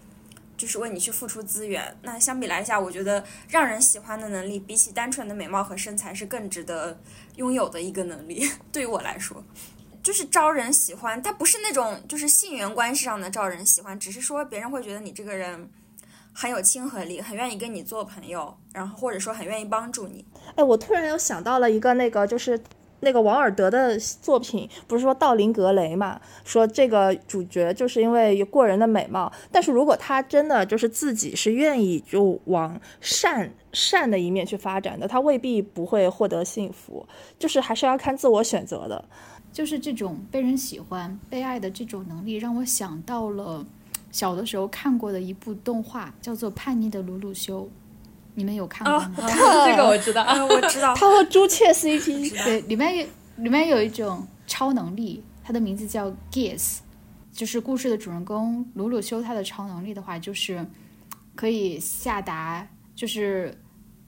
就是为你去付出资源。那相比来下，我觉得让人喜欢的能力，比起单纯的美貌和身材，是更值得拥有的一个能力。(laughs) 对于我来说。就是招人喜欢，他不是那种就是性缘关系上的招人喜欢，只是说别人会觉得你这个人很有亲和力，很愿意跟你做朋友，然后或者说很愿意帮助你。哎，我突然又想到了一个那个，就是那个王尔德的作品，不是说道林格雷嘛？说这个主角就是因为有过人的美貌，但是如果他真的就是自己是愿意就往善善的一面去发展的，他未必不会获得幸福，就是还是要看自我选择的。就是这种被人喜欢、被爱的这种能力，让我想到了小的时候看过的一部动画，叫做《叛逆的鲁鲁修》。你们有看过吗？这个我知道，我知道。(laughs) 他和朱雀 CP，对，里面有里面有一种超能力，它的名字叫 Gears，就是故事的主人公鲁鲁修，他的超能力的话，就是可以下达，就是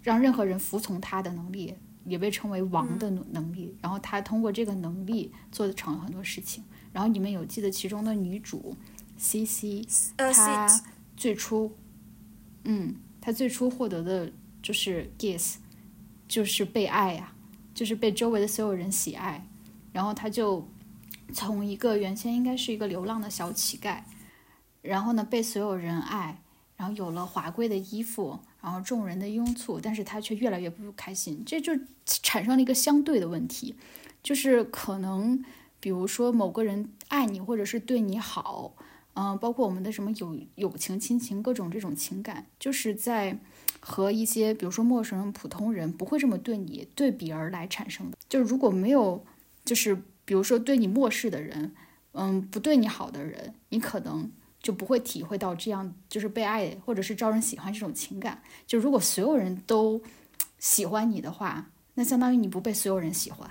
让任何人服从他的能力。也被称为王的能能力，然后他通过这个能力做成了很多事情。然后你们有记得其中的女主 C C，她最初，嗯，她最初获得的就是 Guess，就是被爱呀，就是被周围的所有人喜爱。然后她就从一个原先应该是一个流浪的小乞丐，然后呢被所有人爱，然后有了华贵的衣服，然后众人的拥簇，但是他却越来越不开心，这就产生了一个相对的问题，就是可能比如说某个人爱你，或者是对你好，嗯，包括我们的什么友友情、亲情各种这种情感，就是在和一些比如说陌生人、普通人不会这么对你对比而来产生的。就是如果没有，就是比如说对你漠视的人，嗯，不对你好的人，你可能。就不会体会到这样就是被爱或者是招人喜欢这种情感。就如果所有人都喜欢你的话，那相当于你不被所有人喜欢。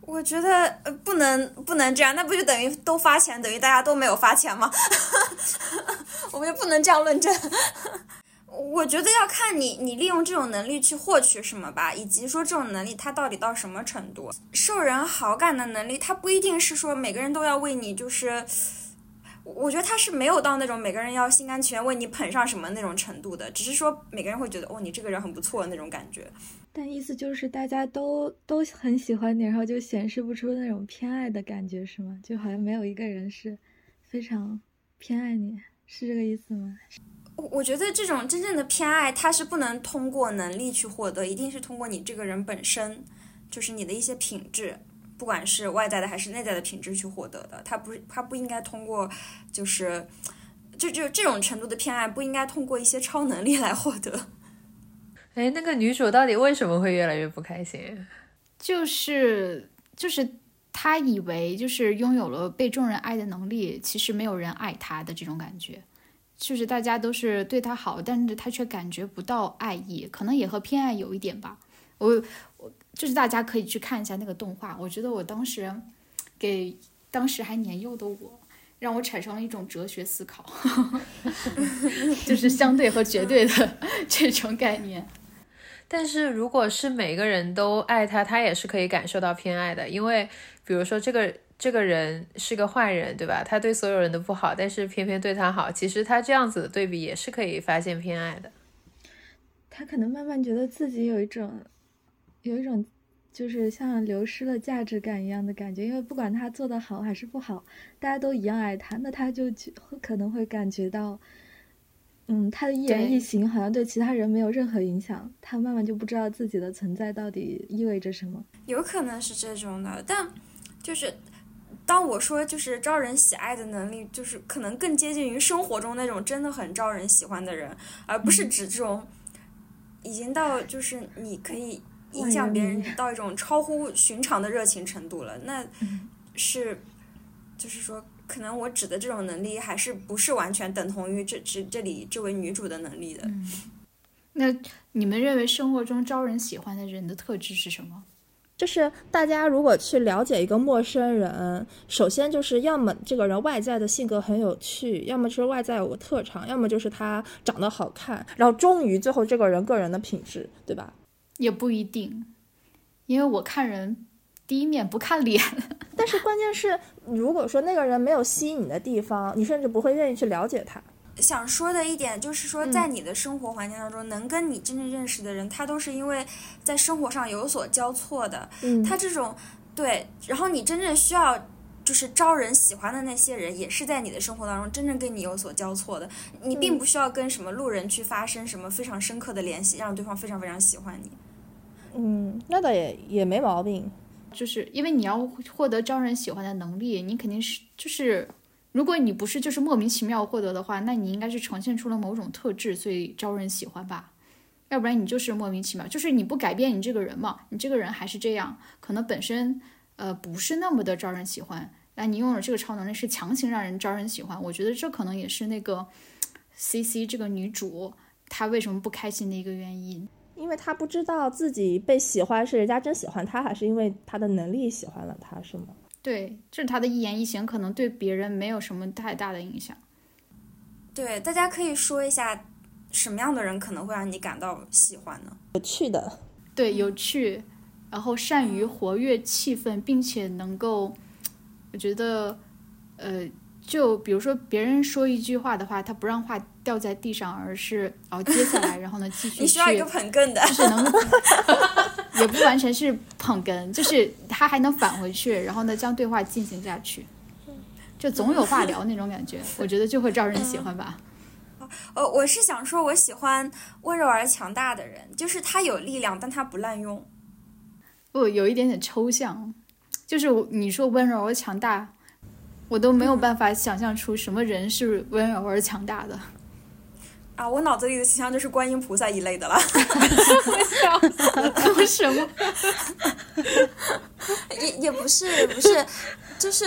我觉得不能不能这样，那不就等于都发钱，等于大家都没有发钱吗？(laughs) 我们也不能这样论证。我觉得要看你你利用这种能力去获取什么吧，以及说这种能力它到底到什么程度。受人好感的能力，它不一定是说每个人都要为你就是。我觉得他是没有到那种每个人要心甘情愿为你捧上什么那种程度的，只是说每个人会觉得哦，你这个人很不错那种感觉。但意思就是大家都都很喜欢你，然后就显示不出那种偏爱的感觉，是吗？就好像没有一个人是非常偏爱你，是这个意思吗？我我觉得这种真正的偏爱，它是不能通过能力去获得，一定是通过你这个人本身，就是你的一些品质。不管是外在的还是内在的品质去获得的，他不是他不应该通过，就是，就就这种程度的偏爱不应该通过一些超能力来获得。(laughs) 哎，那个女主到底为什么会越来越不开心？就是就是她以为就是拥有了被众人爱的能力，其实没有人爱她的这种感觉，就是大家都是对她好，但是她却感觉不到爱意，可能也和偏爱有一点吧。我我。就是大家可以去看一下那个动画，我觉得我当时给当时还年幼的我，让我产生了一种哲学思考，(laughs) 就是相对和绝对的这种概念。但是如果是每个人都爱他，他也是可以感受到偏爱的，因为比如说这个这个人是个坏人，对吧？他对所有人都不好，但是偏偏对他好，其实他这样子的对比也是可以发现偏爱的。他可能慢慢觉得自己有一种。有一种，就是像流失了价值感一样的感觉，因为不管他做的好还是不好，大家都一样爱他，那他就会可能会感觉到，嗯，他的一言一行好像对其他人没有任何影响，他慢慢就不知道自己的存在到底意味着什么。有可能是这种的，但就是当我说就是招人喜爱的能力，就是可能更接近于生活中那种真的很招人喜欢的人，而不是指这种已经到就是你可以。影响别人到一种超乎寻常的热情程度了，那是，就是说，可能我指的这种能力还是不是完全等同于这这这里这位女主的能力的。那你们认为生活中招人喜欢的人的特质是什么？就是大家如果去了解一个陌生人，首先就是要么这个人外在的性格很有趣，要么就是外在有个特长，要么就是他长得好看，然后终于最后这个人个人的品质，对吧？也不一定，因为我看人第一面不看脸。(laughs) 但是关键是，如果说那个人没有吸引你的地方，你甚至不会愿意去了解他。想说的一点就是说，在你的生活环境当中，能跟你真正认识的人，他都是因为在生活上有所交错的。嗯，他这种对，然后你真正需要就是招人喜欢的那些人，也是在你的生活当中真正跟你有所交错的。你并不需要跟什么路人去发生什么非常深刻的联系，让对方非常非常喜欢你。嗯，那倒也也没毛病，就是因为你要获得招人喜欢的能力，你肯定是就是，如果你不是就是莫名其妙获得的话，那你应该是呈现出了某种特质，所以招人喜欢吧？要不然你就是莫名其妙，就是你不改变你这个人嘛，你这个人还是这样，可能本身呃不是那么的招人喜欢，那你拥有这个超能力是强行让人招人喜欢，我觉得这可能也是那个 C C 这个女主她为什么不开心的一个原因。因为他不知道自己被喜欢是人家真喜欢他，还是因为他的能力喜欢了他，是吗？对，就是他的一言一行可能对别人没有什么太大的影响。对，大家可以说一下什么样的人可能会让你感到喜欢呢？有趣的，对，有趣，然后善于活跃气氛，并且能够，我觉得，呃。就比如说别人说一句话的话，他不让话掉在地上，而是哦接下来，然后呢继续。你需要一个捧哏的，就是能，(laughs) 也不完全是捧哏，就是他还能返回去，然后呢将对话进行下去，就总有话聊那种感觉，(laughs) 我觉得就会招人喜欢吧。呃，我是想说，我喜欢温柔而强大的人，就是他有力量，但他不滥用。不，有一点点抽象，就是你说温柔而强大，我都没有办法想象出什么人是温柔而强大的。啊，我脑子里的形象就是观音菩萨一类的了。(laughs) 为什么？(laughs) 也也不是，也不是，就是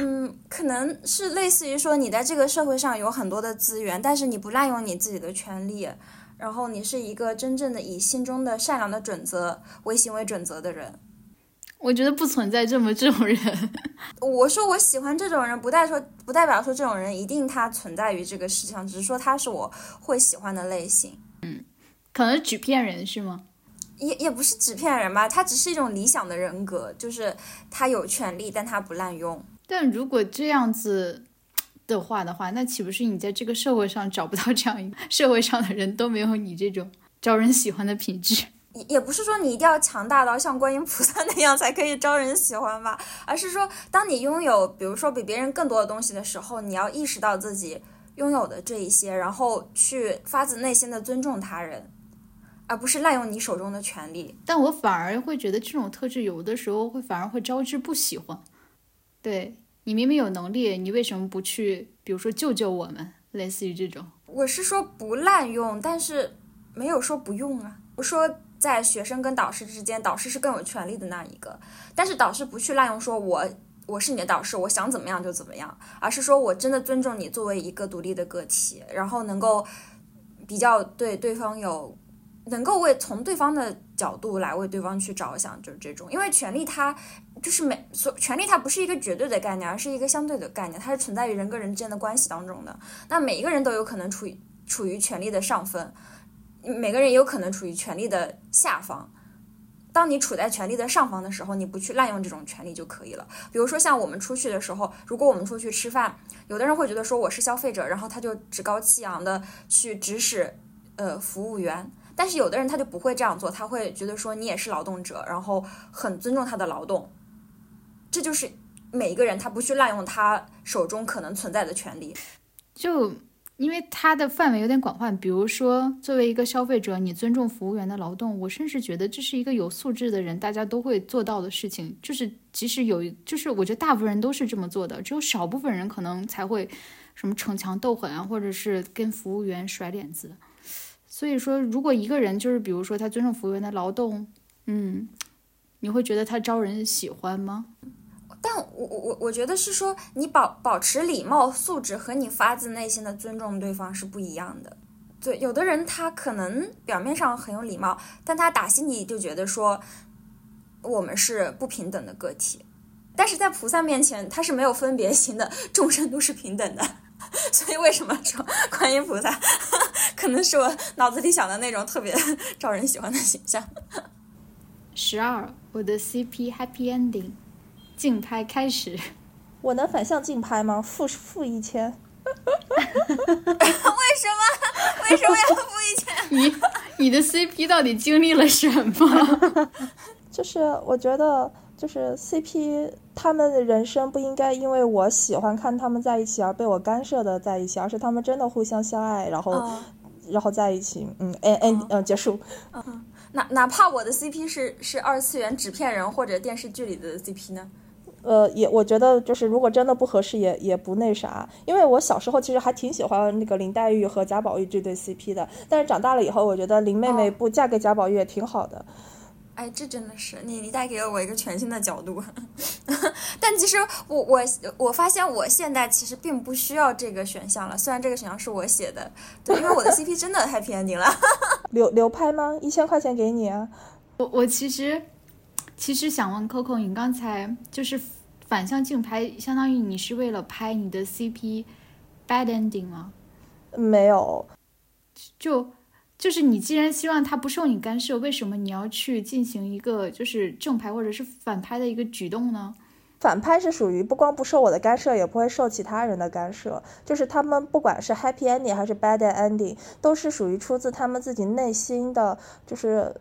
嗯，可能是类似于说，你在这个社会上有很多的资源，但是你不滥用你自己的权利，然后你是一个真正的以心中的善良的准则为行为准则的人。我觉得不存在这么这种人。(laughs) 我说我喜欢这种人，不代说不代表说这种人一定他存在于这个世界上，只是说他是我会喜欢的类型。嗯，可能纸片人是吗？也也不是纸片人吧，他只是一种理想的人格，就是他有权利，但他不滥用。但如果这样子的话的话，那岂不是你在这个社会上找不到这样一个社会上的人都没有你这种招人喜欢的品质？也不是说你一定要强大到像观音菩萨那样才可以招人喜欢吧，而是说，当你拥有比如说比别人更多的东西的时候，你要意识到自己拥有的这一些，然后去发自内心的尊重他人，而不是滥用你手中的权利。但我反而会觉得这种特质有的时候会反而会招致不喜欢。对你明明有能力，你为什么不去，比如说救救我们？类似于这种。我是说不滥用，但是没有说不用啊。我说。在学生跟导师之间，导师是更有权利的那一个，但是导师不去滥用说“我我是你的导师，我想怎么样就怎么样”，而是说我真的尊重你作为一个独立的个体，然后能够比较对对方有，能够为从对方的角度来为对方去着想，就是这种。因为权利它就是每所权利它不是一个绝对的概念，而是一个相对的概念，它是存在于人跟人之间的关系当中的。那每一个人都有可能处于处于权力的上分。每个人有可能处于权力的下方。当你处在权力的上方的时候，你不去滥用这种权利就可以了。比如说，像我们出去的时候，如果我们出去吃饭，有的人会觉得说我是消费者，然后他就趾高气扬的去指使呃服务员。但是有的人他就不会这样做，他会觉得说你也是劳动者，然后很尊重他的劳动。这就是每一个人他不去滥用他手中可能存在的权利。就。因为它的范围有点广泛，比如说作为一个消费者，你尊重服务员的劳动，我甚至觉得这是一个有素质的人大家都会做到的事情。就是即使有，就是我觉得大部分人都是这么做的，只有少部分人可能才会什么逞强斗狠啊，或者是跟服务员甩脸子。所以说，如果一个人就是比如说他尊重服务员的劳动，嗯，你会觉得他招人喜欢吗？但我我我我觉得是说，你保保持礼貌素质和你发自内心的尊重对方是不一样的。对，有的人他可能表面上很有礼貌，但他打心底就觉得说我们是不平等的个体。但是在菩萨面前，他是没有分别心的，众生都是平等的。(laughs) 所以为什么说观音菩萨可能是我脑子里想的那种特别招人喜欢的形象？十二，我的 CP Happy Ending。竞拍开始，我能反向竞拍吗？负负一千？为什么？为什么要负一千？(laughs) 你你的 CP 到底经历了什么？就是我觉得，就是 CP 他们的人生不应该因为我喜欢看他们在一起而被我干涉的在一起，而是他们真的互相相爱，然后然后在一起。嗯，哎哎，嗯，结束。嗯，哪哪怕我的 CP 是是二次元纸片人或者电视剧里的 CP 呢？呃，也我觉得就是如果真的不合适，也也不那啥。因为我小时候其实还挺喜欢那个林黛玉和贾宝玉这对 CP 的，但是长大了以后，我觉得林妹妹不嫁给贾宝玉也挺好的。哎，这真的是你，你带给了我一个全新的角度。(laughs) 但其实我我我发现我现在其实并不需要这个选项了，虽然这个选项是我写的，对，因为我的 CP 真的太偏你了。(laughs) 流流拍吗？一千块钱给你啊。我我其实其实想问 Coco，你刚才就是。反向竞拍，相当于你是为了拍你的 CP bad ending 吗？没有，就就是你既然希望他不受你干涉，为什么你要去进行一个就是正拍或者是反拍的一个举动呢？反拍是属于不光不受我的干涉，也不会受其他人的干涉，就是他们不管是 happy ending 还是 bad ending，都是属于出自他们自己内心的，就是。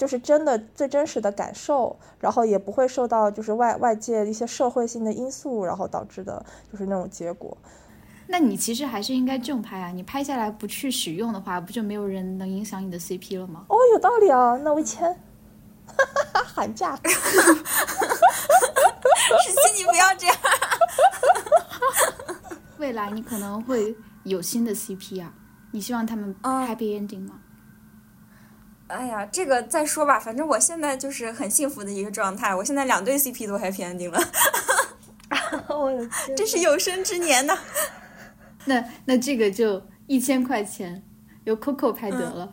就是真的最真实的感受，然后也不会受到就是外外界一些社会性的因素，然后导致的就是那种结果。那你其实还是应该正拍啊！你拍下来不去使用的话，不就没有人能影响你的 CP 了吗？哦，有道理啊，那我签，(laughs) 喊价。(laughs) 十七，你不要这样。未来你可能会有新的 CP 啊，你希望他们啊 happy ending 吗？哎呀，这个再说吧，反正我现在就是很幸福的一个状态，我现在两对 CP 都 happy ending 了 (laughs) (laughs) 我的天这是有生之年呐。(laughs) 那那这个就一千块钱由 Coco 拍得了，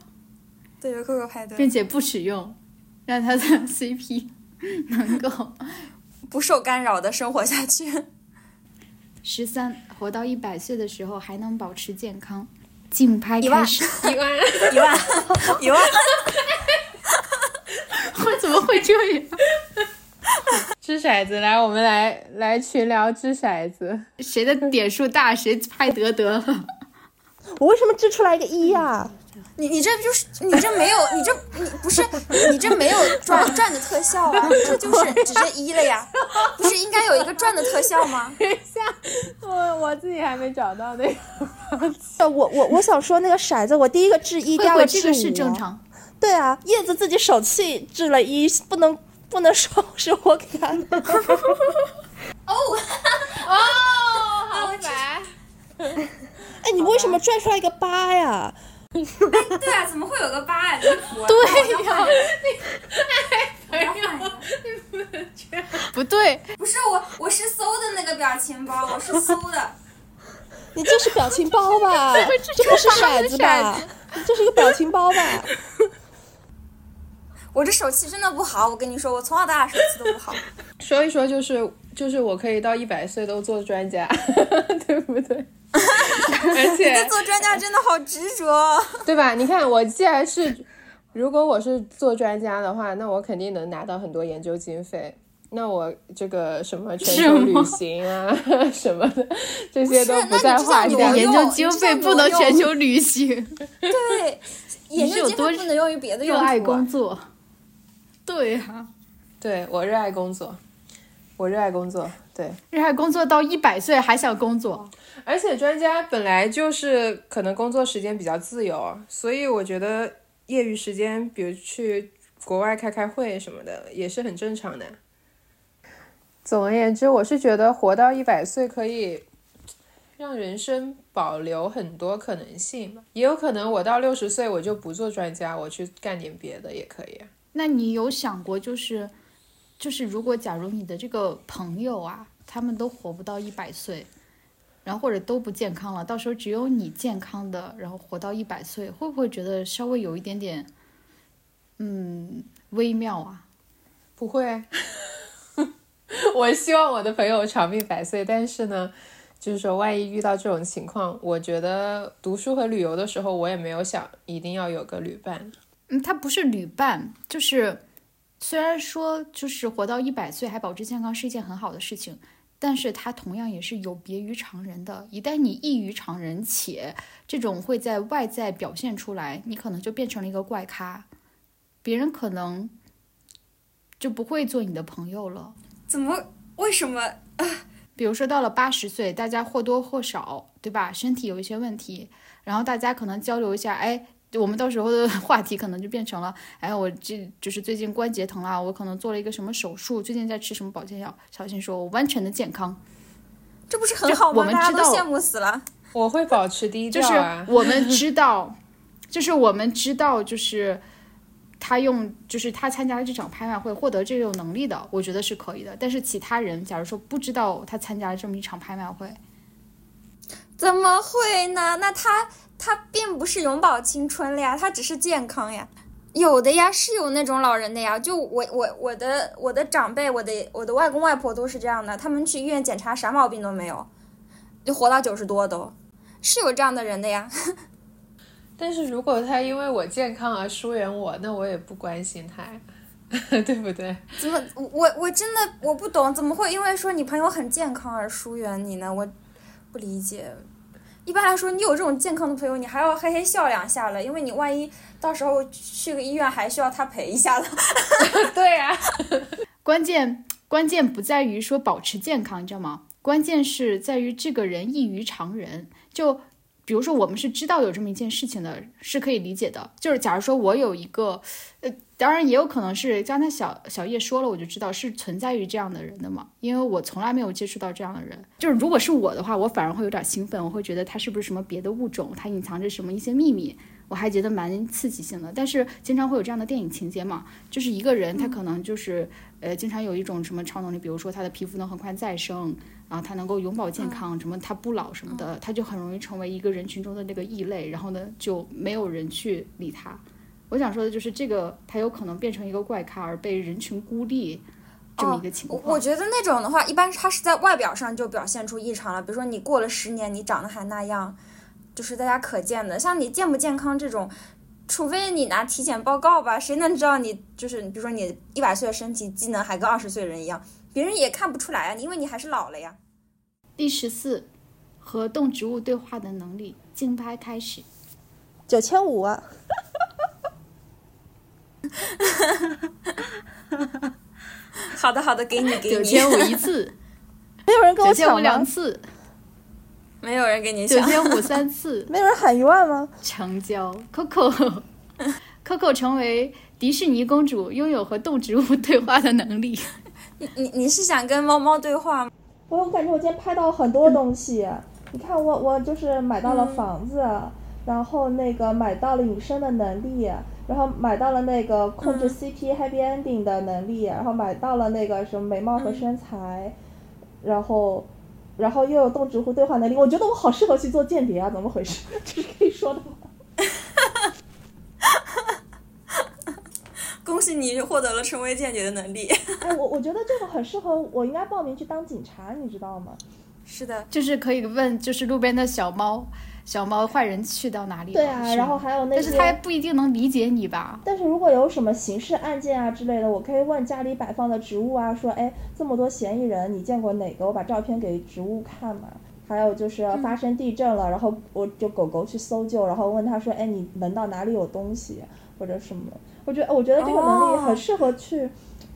对，有 QQ 派对，并且不使用，让他的 CP 能够不受干扰的生活下去。十三活到一百岁的时候还能保持健康。竞拍一万开始，一万，一万，一万，(laughs) 我怎 (laughs) 么会这样？(laughs) 掷骰子，来，我们来来群聊掷骰子。谁的点数大，谁拍得得了。我为什么掷出来一个一呀、你你这就是你这没有，你这你不是你这没有转转的特效啊，这就是只是一了呀，(laughs) 不是应该有一个转的特效吗？等一下，我我自己还没找到那个。呃我我我想说那个骰子，我第一个掷一，第二个掷五。这个是正常，对啊，叶子自己手气掷了一，不能不能说是我给他的。哦 (laughs) 哦，好白。哎，你为什么拽出来一个八呀？(laughs) 对啊，怎么会有个八呀？(laughs) 离谱！对呀，(laughs) 不对，不是我，我是搜的那个表情包，我是搜的。你这是表情包吧？这不是骰子吧？这是一个表情包吧？我这手气真的不好，我跟你说，我从小到大手气都不好。说一说，就是就是我可以到一百岁都做专家，对不对？而你且对做专家真的好执着。对吧？你看，我既然是，如果我是做专家的话，那我肯定能拿到很多研究经费。那我这个什么全球旅行啊 (laughs) 什么的，这些都不是在话下你。研究经费不能全球旅行，对，研究经是有多费不能用于别的 (laughs) 用途、啊。热爱工作。对呀、对我热爱工作，我热爱工作。对，热爱工作到一百岁还想工作，而且专家本来就是可能工作时间比较自由，所以我觉得业余时间，比如去国外开开会什么的，也是很正常的。总而言之，我是觉得活到一百岁可以让人生保留很多可能性。也有可能我到六十岁我就不做专家，我去干点别的也可以啊。那你有想过，就是就是如果假如你的这个朋友啊，他们都活不到一百岁，然后或者都不健康了，到时候只有你健康的，然后活到一百岁，会不会觉得稍微有一点点，嗯，微妙啊？不会，(laughs) 我希望我的朋友长命百岁，但是呢，就是说万一遇到这种情况，我觉得读书和旅游的时候，我也没有想一定要有个旅伴。嗯，它不是旅伴，就是虽然说就是活到一百岁还保持健康是一件很好的事情，但是它同样也是有别于常人的。一旦你异于常人，且这种会在外在表现出来，你可能就变成了一个怪咖，别人可能就不会做你的朋友了。怎么？为什么？(laughs) 比如说到了八十岁，大家或多或少，对吧？身体有一些问题，然后大家可能交流一下，哎，我们到时候的话题可能就变成了，哎，我这就是最近关节疼了，我可能做了一个什么手术，最近在吃什么保健药。小新说，我完全的健康，这不是很好吗？我们知道大家都羡慕死了。我会保持低就是调啊。我们知道，(laughs) 就是我们知道，就是他用，就是他参加了这场拍卖会获得这种能力的，我觉得是可以的。但是其他人，假如说不知道他参加了这么一场拍卖会，怎么会呢？那他他并不是永葆青春了呀，他只是健康呀。有的呀，是有那种老人的呀。就我我我的我的长辈，我的我的外公外婆都是这样的，他们去医院检查啥毛病都没有，就活到九十多都，是有这样的人的呀。(laughs) 但是如果他因为我健康而疏远我，那我也不关心他呀，(laughs) 对不对？怎么我我真的我不懂，怎么会因为说你朋友很健康而疏远你呢？我不理解。一般来说，你有这种健康的朋友，你还要嘿嘿笑两下了，因为你万一到时候去个医院还需要他陪一下了。(laughs) 对呀、关键关键不在于说保持健康，你知道吗？关键是在于这个人异于常人。就比如说，我们是知道有这么一件事情的，是可以理解的。就是假如说我有一个，呃，当然也有可能是刚才小小叶说了，我就知道是存在于这样的人的嘛，因为我从来没有接触到这样的人。就是如果是我的话，我反而会有点兴奋，我会觉得他是不是什么别的物种，他隐藏着什么一些秘密。我还觉得蛮刺激性的，但是经常会有这样的电影情节嘛，就是一个人他可能就是呃，经常有一种什么超能力，比如说他的皮肤能很快再生，然后他能够永葆健康，什么他不老什么的，他就很容易成为一个人群中的那个异类，然后呢就没有人去理他。我想说的就是这个，他有可能变成一个怪咖而被人群孤立这么一个情况。我觉得那种的话，一般他是在外表上就表现出异常了，比如说你过了十年，你长得还那样。就是大家可见的，像你健不健康这种，除非你拿体检报告吧，谁能知道你就是比如说你一百岁的身体机能还跟二十岁人一样，别人也看不出来啊，因为你还是老了呀。第十四，和动植物对话的能力，竞拍开始，九千五。(laughs) 好的好的，给你给你。九千五一次，(laughs) 没有人跟我抢九千五两次。没有人给你九千五三次，(laughs) 没有人喊一万吗？成交，Coco，Coco 成为迪士尼公主，拥有和动植物对话的能力。你你你是想跟猫猫对话吗？我我感觉我今天拍到很多东西。你看我我就是买到了房子，然后那个买到了隐身的能力，然后买到了那个控制 CP Happy Ending 的能力，然后买到了那个什么美貌和身材，然后。然后又有动植物对话能力，我觉得我好适合去做间谍啊！怎么回事？(laughs) 这是可以说的吗？(laughs) 恭喜你获得了成为间谍的能力。哎，我我觉得这个很适合我，应该报名去当警察，你知道吗？是的，就是可以问，就是路边的小猫。小猫坏人去到哪里了？对啊，然后还有那但是他不一定能理解你吧？但是如果有什么刑事案件啊之类的，我可以问家里摆放的植物啊，说，哎，这么多嫌疑人，你见过哪个？我把照片给植物看嘛。还有就是发生地震了，然后我就狗狗去搜救，然后问他说，哎，你闻到哪里有东西或者什么？我觉得我觉得这个能力很适合去，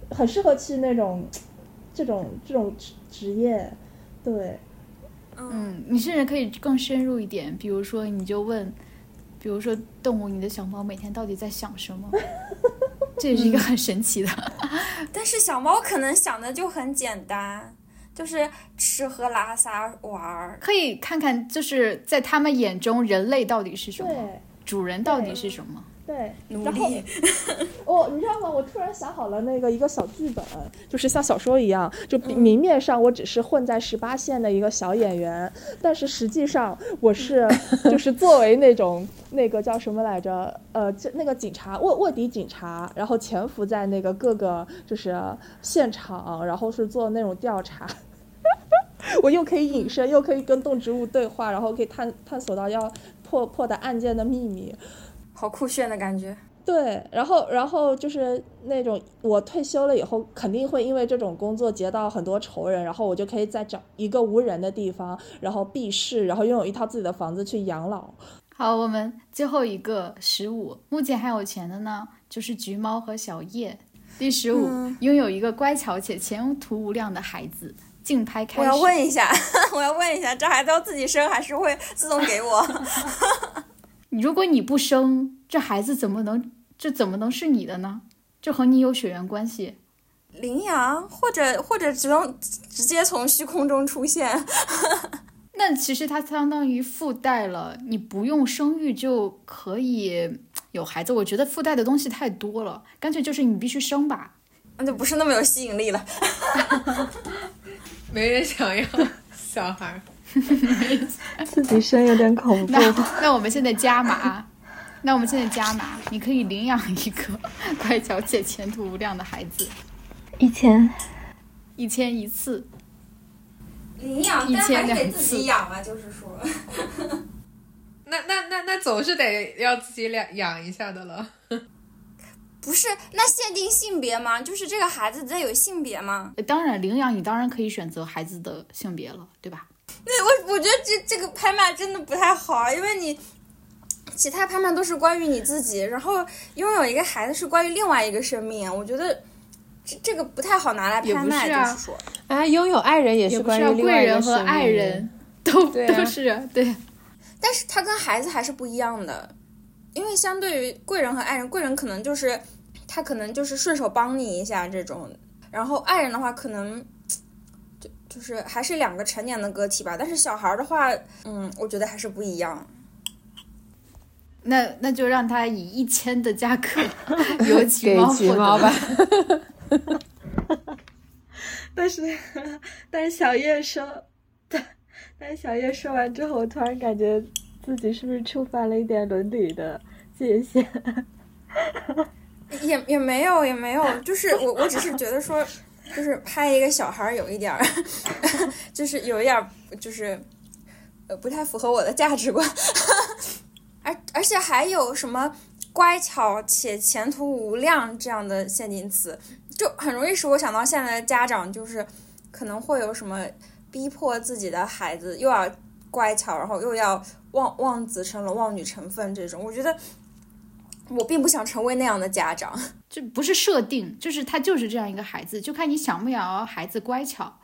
很适合去那种，这种这种职职业，对。嗯，你甚至可以更深入一点，比如说，你就问，比如说动物，你的小猫每天到底在想什么？(laughs) 这也是一个很神奇的。(laughs) 但是小猫可能想的就很简单，就是吃喝拉撒玩儿。可以看看，就是在他们眼中，人类到底是什么？主人到底是什么？对，努力。(laughs) 哦，你知道吗？我突然想好了那个一个小剧本，就是像小说一样，就明面上我只是混在十八线的一个小演员，但是实际上我是 (laughs) 就是作为那种那个叫什么来着？呃，那个警察卧卧底警察，然后潜伏在那个各个就是现场，然后是做那种调查。(laughs) 我又可以隐身，又可以跟动植物对话，然后可以探探索到要破破的案件的秘密。好酷炫的感觉，对，然后，然后就是那种我退休了以后，肯定会因为这种工作结到很多仇人，然后我就可以再找一个无人的地方，然后避世，然后拥有一套自己的房子去养老。好，我们最后一个十五，目前还有钱的呢，就是橘猫和小叶。第十五，拥有一个乖巧且前途无量的孩子。竞拍开始。我要问一下，(laughs) 我要问一下，这孩子要自己生还是会自动给我？(laughs) 如果你不生，这孩子怎么能这怎么能是你的呢？这和你有血缘关系。领养或者或者只能直接从虚空中出现。(laughs) 那其实它相当于附带了，你不用生育就可以有孩子。我觉得附带的东西太多了，干脆就是你必须生吧。那就不是那么有吸引力了。(laughs) 没人想要小孩。(laughs) 自己生有点恐怖。那我们现在加码，那我们现在加码，你可以领养一个乖巧且前途无量的孩子，一千，一千一次，领养一千两次，自己养啊，就是说，(laughs) 那那那那总是得要自己养养一下的了。(laughs) 不是，那限定性别吗？就是这个孩子得有性别吗？当然，领养你当然可以选择孩子的性别了，对吧？对我，我觉得这这个拍卖真的不太好，因为你其他拍卖都是关于你自己，然后拥有一个孩子是关于另外一个生命。我觉得这这个不太好拿来拍卖，就是说，啊，拥有爱人也是关于另贵人和爱人都都是对，(laughs) 但是他跟孩子还是不一样的，因为相对于贵人和爱人，贵人可能就是他可能就是顺手帮你一下这种，然后爱人的话可能就就是还是两个成年的个体吧，但是小孩的话，嗯，我觉得还是不一样。那那就让他以一千的价格由橘猫吧。(laughs) 但是但是小叶说，但但是小叶说完之后，我突然感觉自己是不是触犯了一点伦理的界限？(laughs) 也也没有也没有，就是我我只是觉得说，就是拍一个小孩儿有一点儿，(laughs) 就是有一点儿就是呃不太符合我的价值观。而而且还有什么乖巧且前途无量这样的限定词，就很容易使我想到现在的家长，就是可能会有什么逼迫自己的孩子又要乖巧，然后又要望望子成龙、望女成凤这种。我觉得我并不想成为那样的家长，(laughs) 这不是设定，就是他就是这样一个孩子，就看你想不想要孩子乖巧，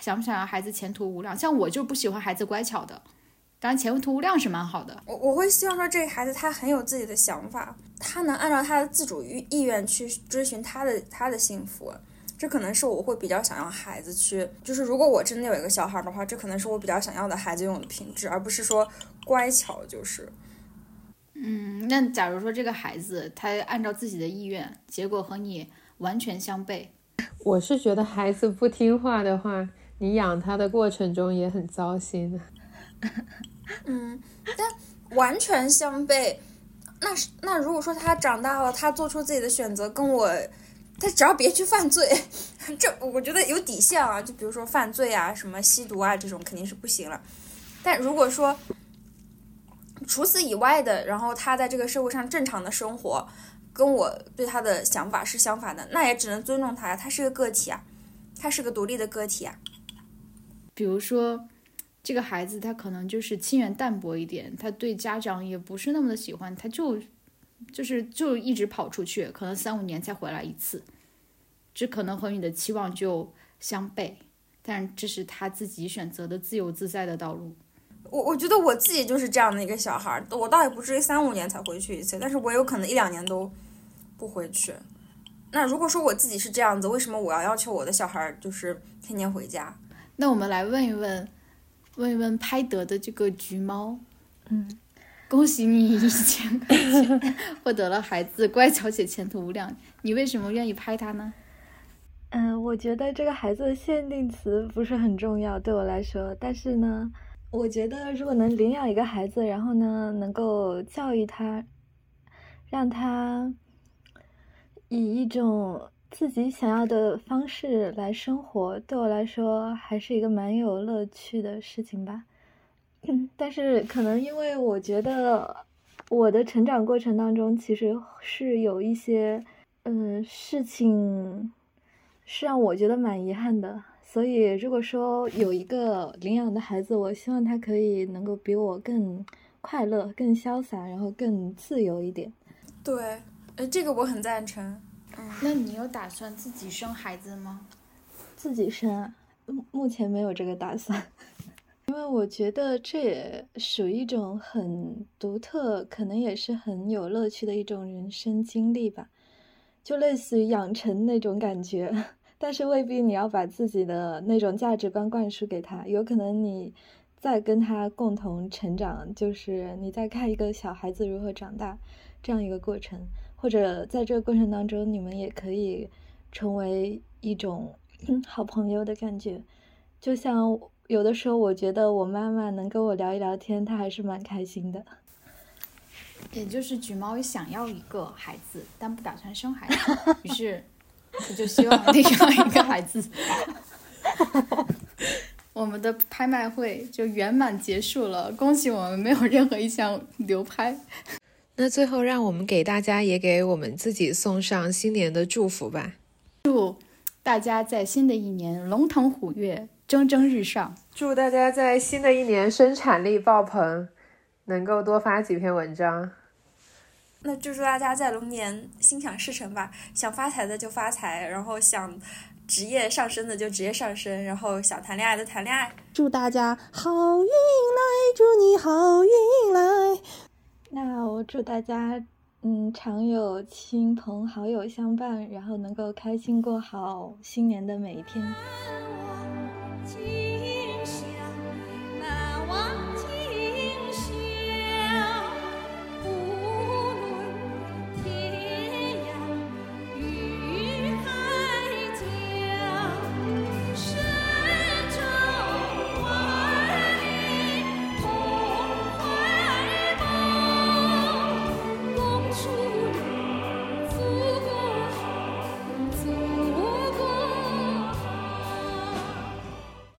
想不想要孩子前途无量。像我就不喜欢孩子乖巧的。当然，前途无量是蛮好的。我我会希望说，这个孩子他很有自己的想法，他能按照他的自主意意愿去追寻他的他的幸福。这可能是我会比较想要孩子去，就是如果我真的有一个小孩的话，这可能是我比较想要的孩子拥有的品质，而不是说乖巧就是。嗯，那假如说这个孩子他按照自己的意愿，结果和你完全相悖，我是觉得孩子不听话的话，你养他的过程中也很糟心的。(laughs) 嗯，但完全相悖。那是那如果说他长大了，他做出自己的选择，跟我，他只要别去犯罪，这我觉得有底线啊。就比如说犯罪啊，什么吸毒啊这种肯定是不行了。但如果说除此以外的，然后他在这个社会上正常的生活，跟我对他的想法是相反的，那也只能尊重他呀。他是个个体啊，他是个独立的个体啊。比如说。这个孩子他可能就是亲缘淡薄一点，他对家长也不是那么的喜欢，他就就是就一直跑出去，可能三五年才回来一次，这可能和你的期望就相悖，但这是他自己选择的自由自在的道路。我我觉得我自己就是这样的一个小孩儿，我倒也不至于三五年才回去一次，但是我有可能一两年都不回去。那如果说我自己是这样子，为什么我要要求我的小孩儿就是天天回家？那我们来问一问。问一问拍得的这个橘猫，嗯，(laughs) 恭喜你一千块钱获得了孩子乖巧且前途无量。你为什么愿意拍它呢？嗯，我觉得这个孩子的限定词不是很重要，对我来说。但是呢，我觉得如果能领养一个孩子，然后呢，能够教育他，让他以一种。自己想要的方式来生活，对我来说还是一个蛮有乐趣的事情吧。但是可能因为我觉得我的成长过程当中其实是有一些嗯事情是让我觉得蛮遗憾的，所以如果说有一个领养的孩子，我希望他可以能够比我更快乐、更潇洒，然后更自由一点。对，呃，这个我很赞成。嗯那你有打算自己生孩子吗？自己生，啊目前没有这个打算，(laughs) 因为我觉得这也属于一种很独特，可能也是很有乐趣的一种人生经历吧，就类似于养成那种感觉，但是未必你要把自己的那种价值观灌输给他，有可能你在跟他共同成长，就是你在看一个小孩子如何长大这样一个过程。或者在这个过程当中，你们也可以成为一种 (clears throat) 好朋友的感觉。就像有的时候，我觉得我妈妈能跟我聊一聊天，她还是蛮开心的。也就是橘猫想要一个孩子，但不打算生孩子，(laughs) 于是我就希望领养一个孩子。我们的拍卖会就圆满结束了，恭喜我们没有任何一项流拍。那最后，让我们给大家也给我们自己送上新年的祝福吧。祝大家在新的一年龙腾虎跃、蒸蒸日上。祝大家在新的一年生产力爆棚，能够多发几篇文章。那就祝大家在龙年心想事成吧！想发财的就发财，然后想职业上升的就职业上升，然后想谈恋爱的谈恋爱。祝大家好运来，祝你好运来。那我祝大家，嗯，常有亲朋好友相伴，然后能够开心过好新年的每一天。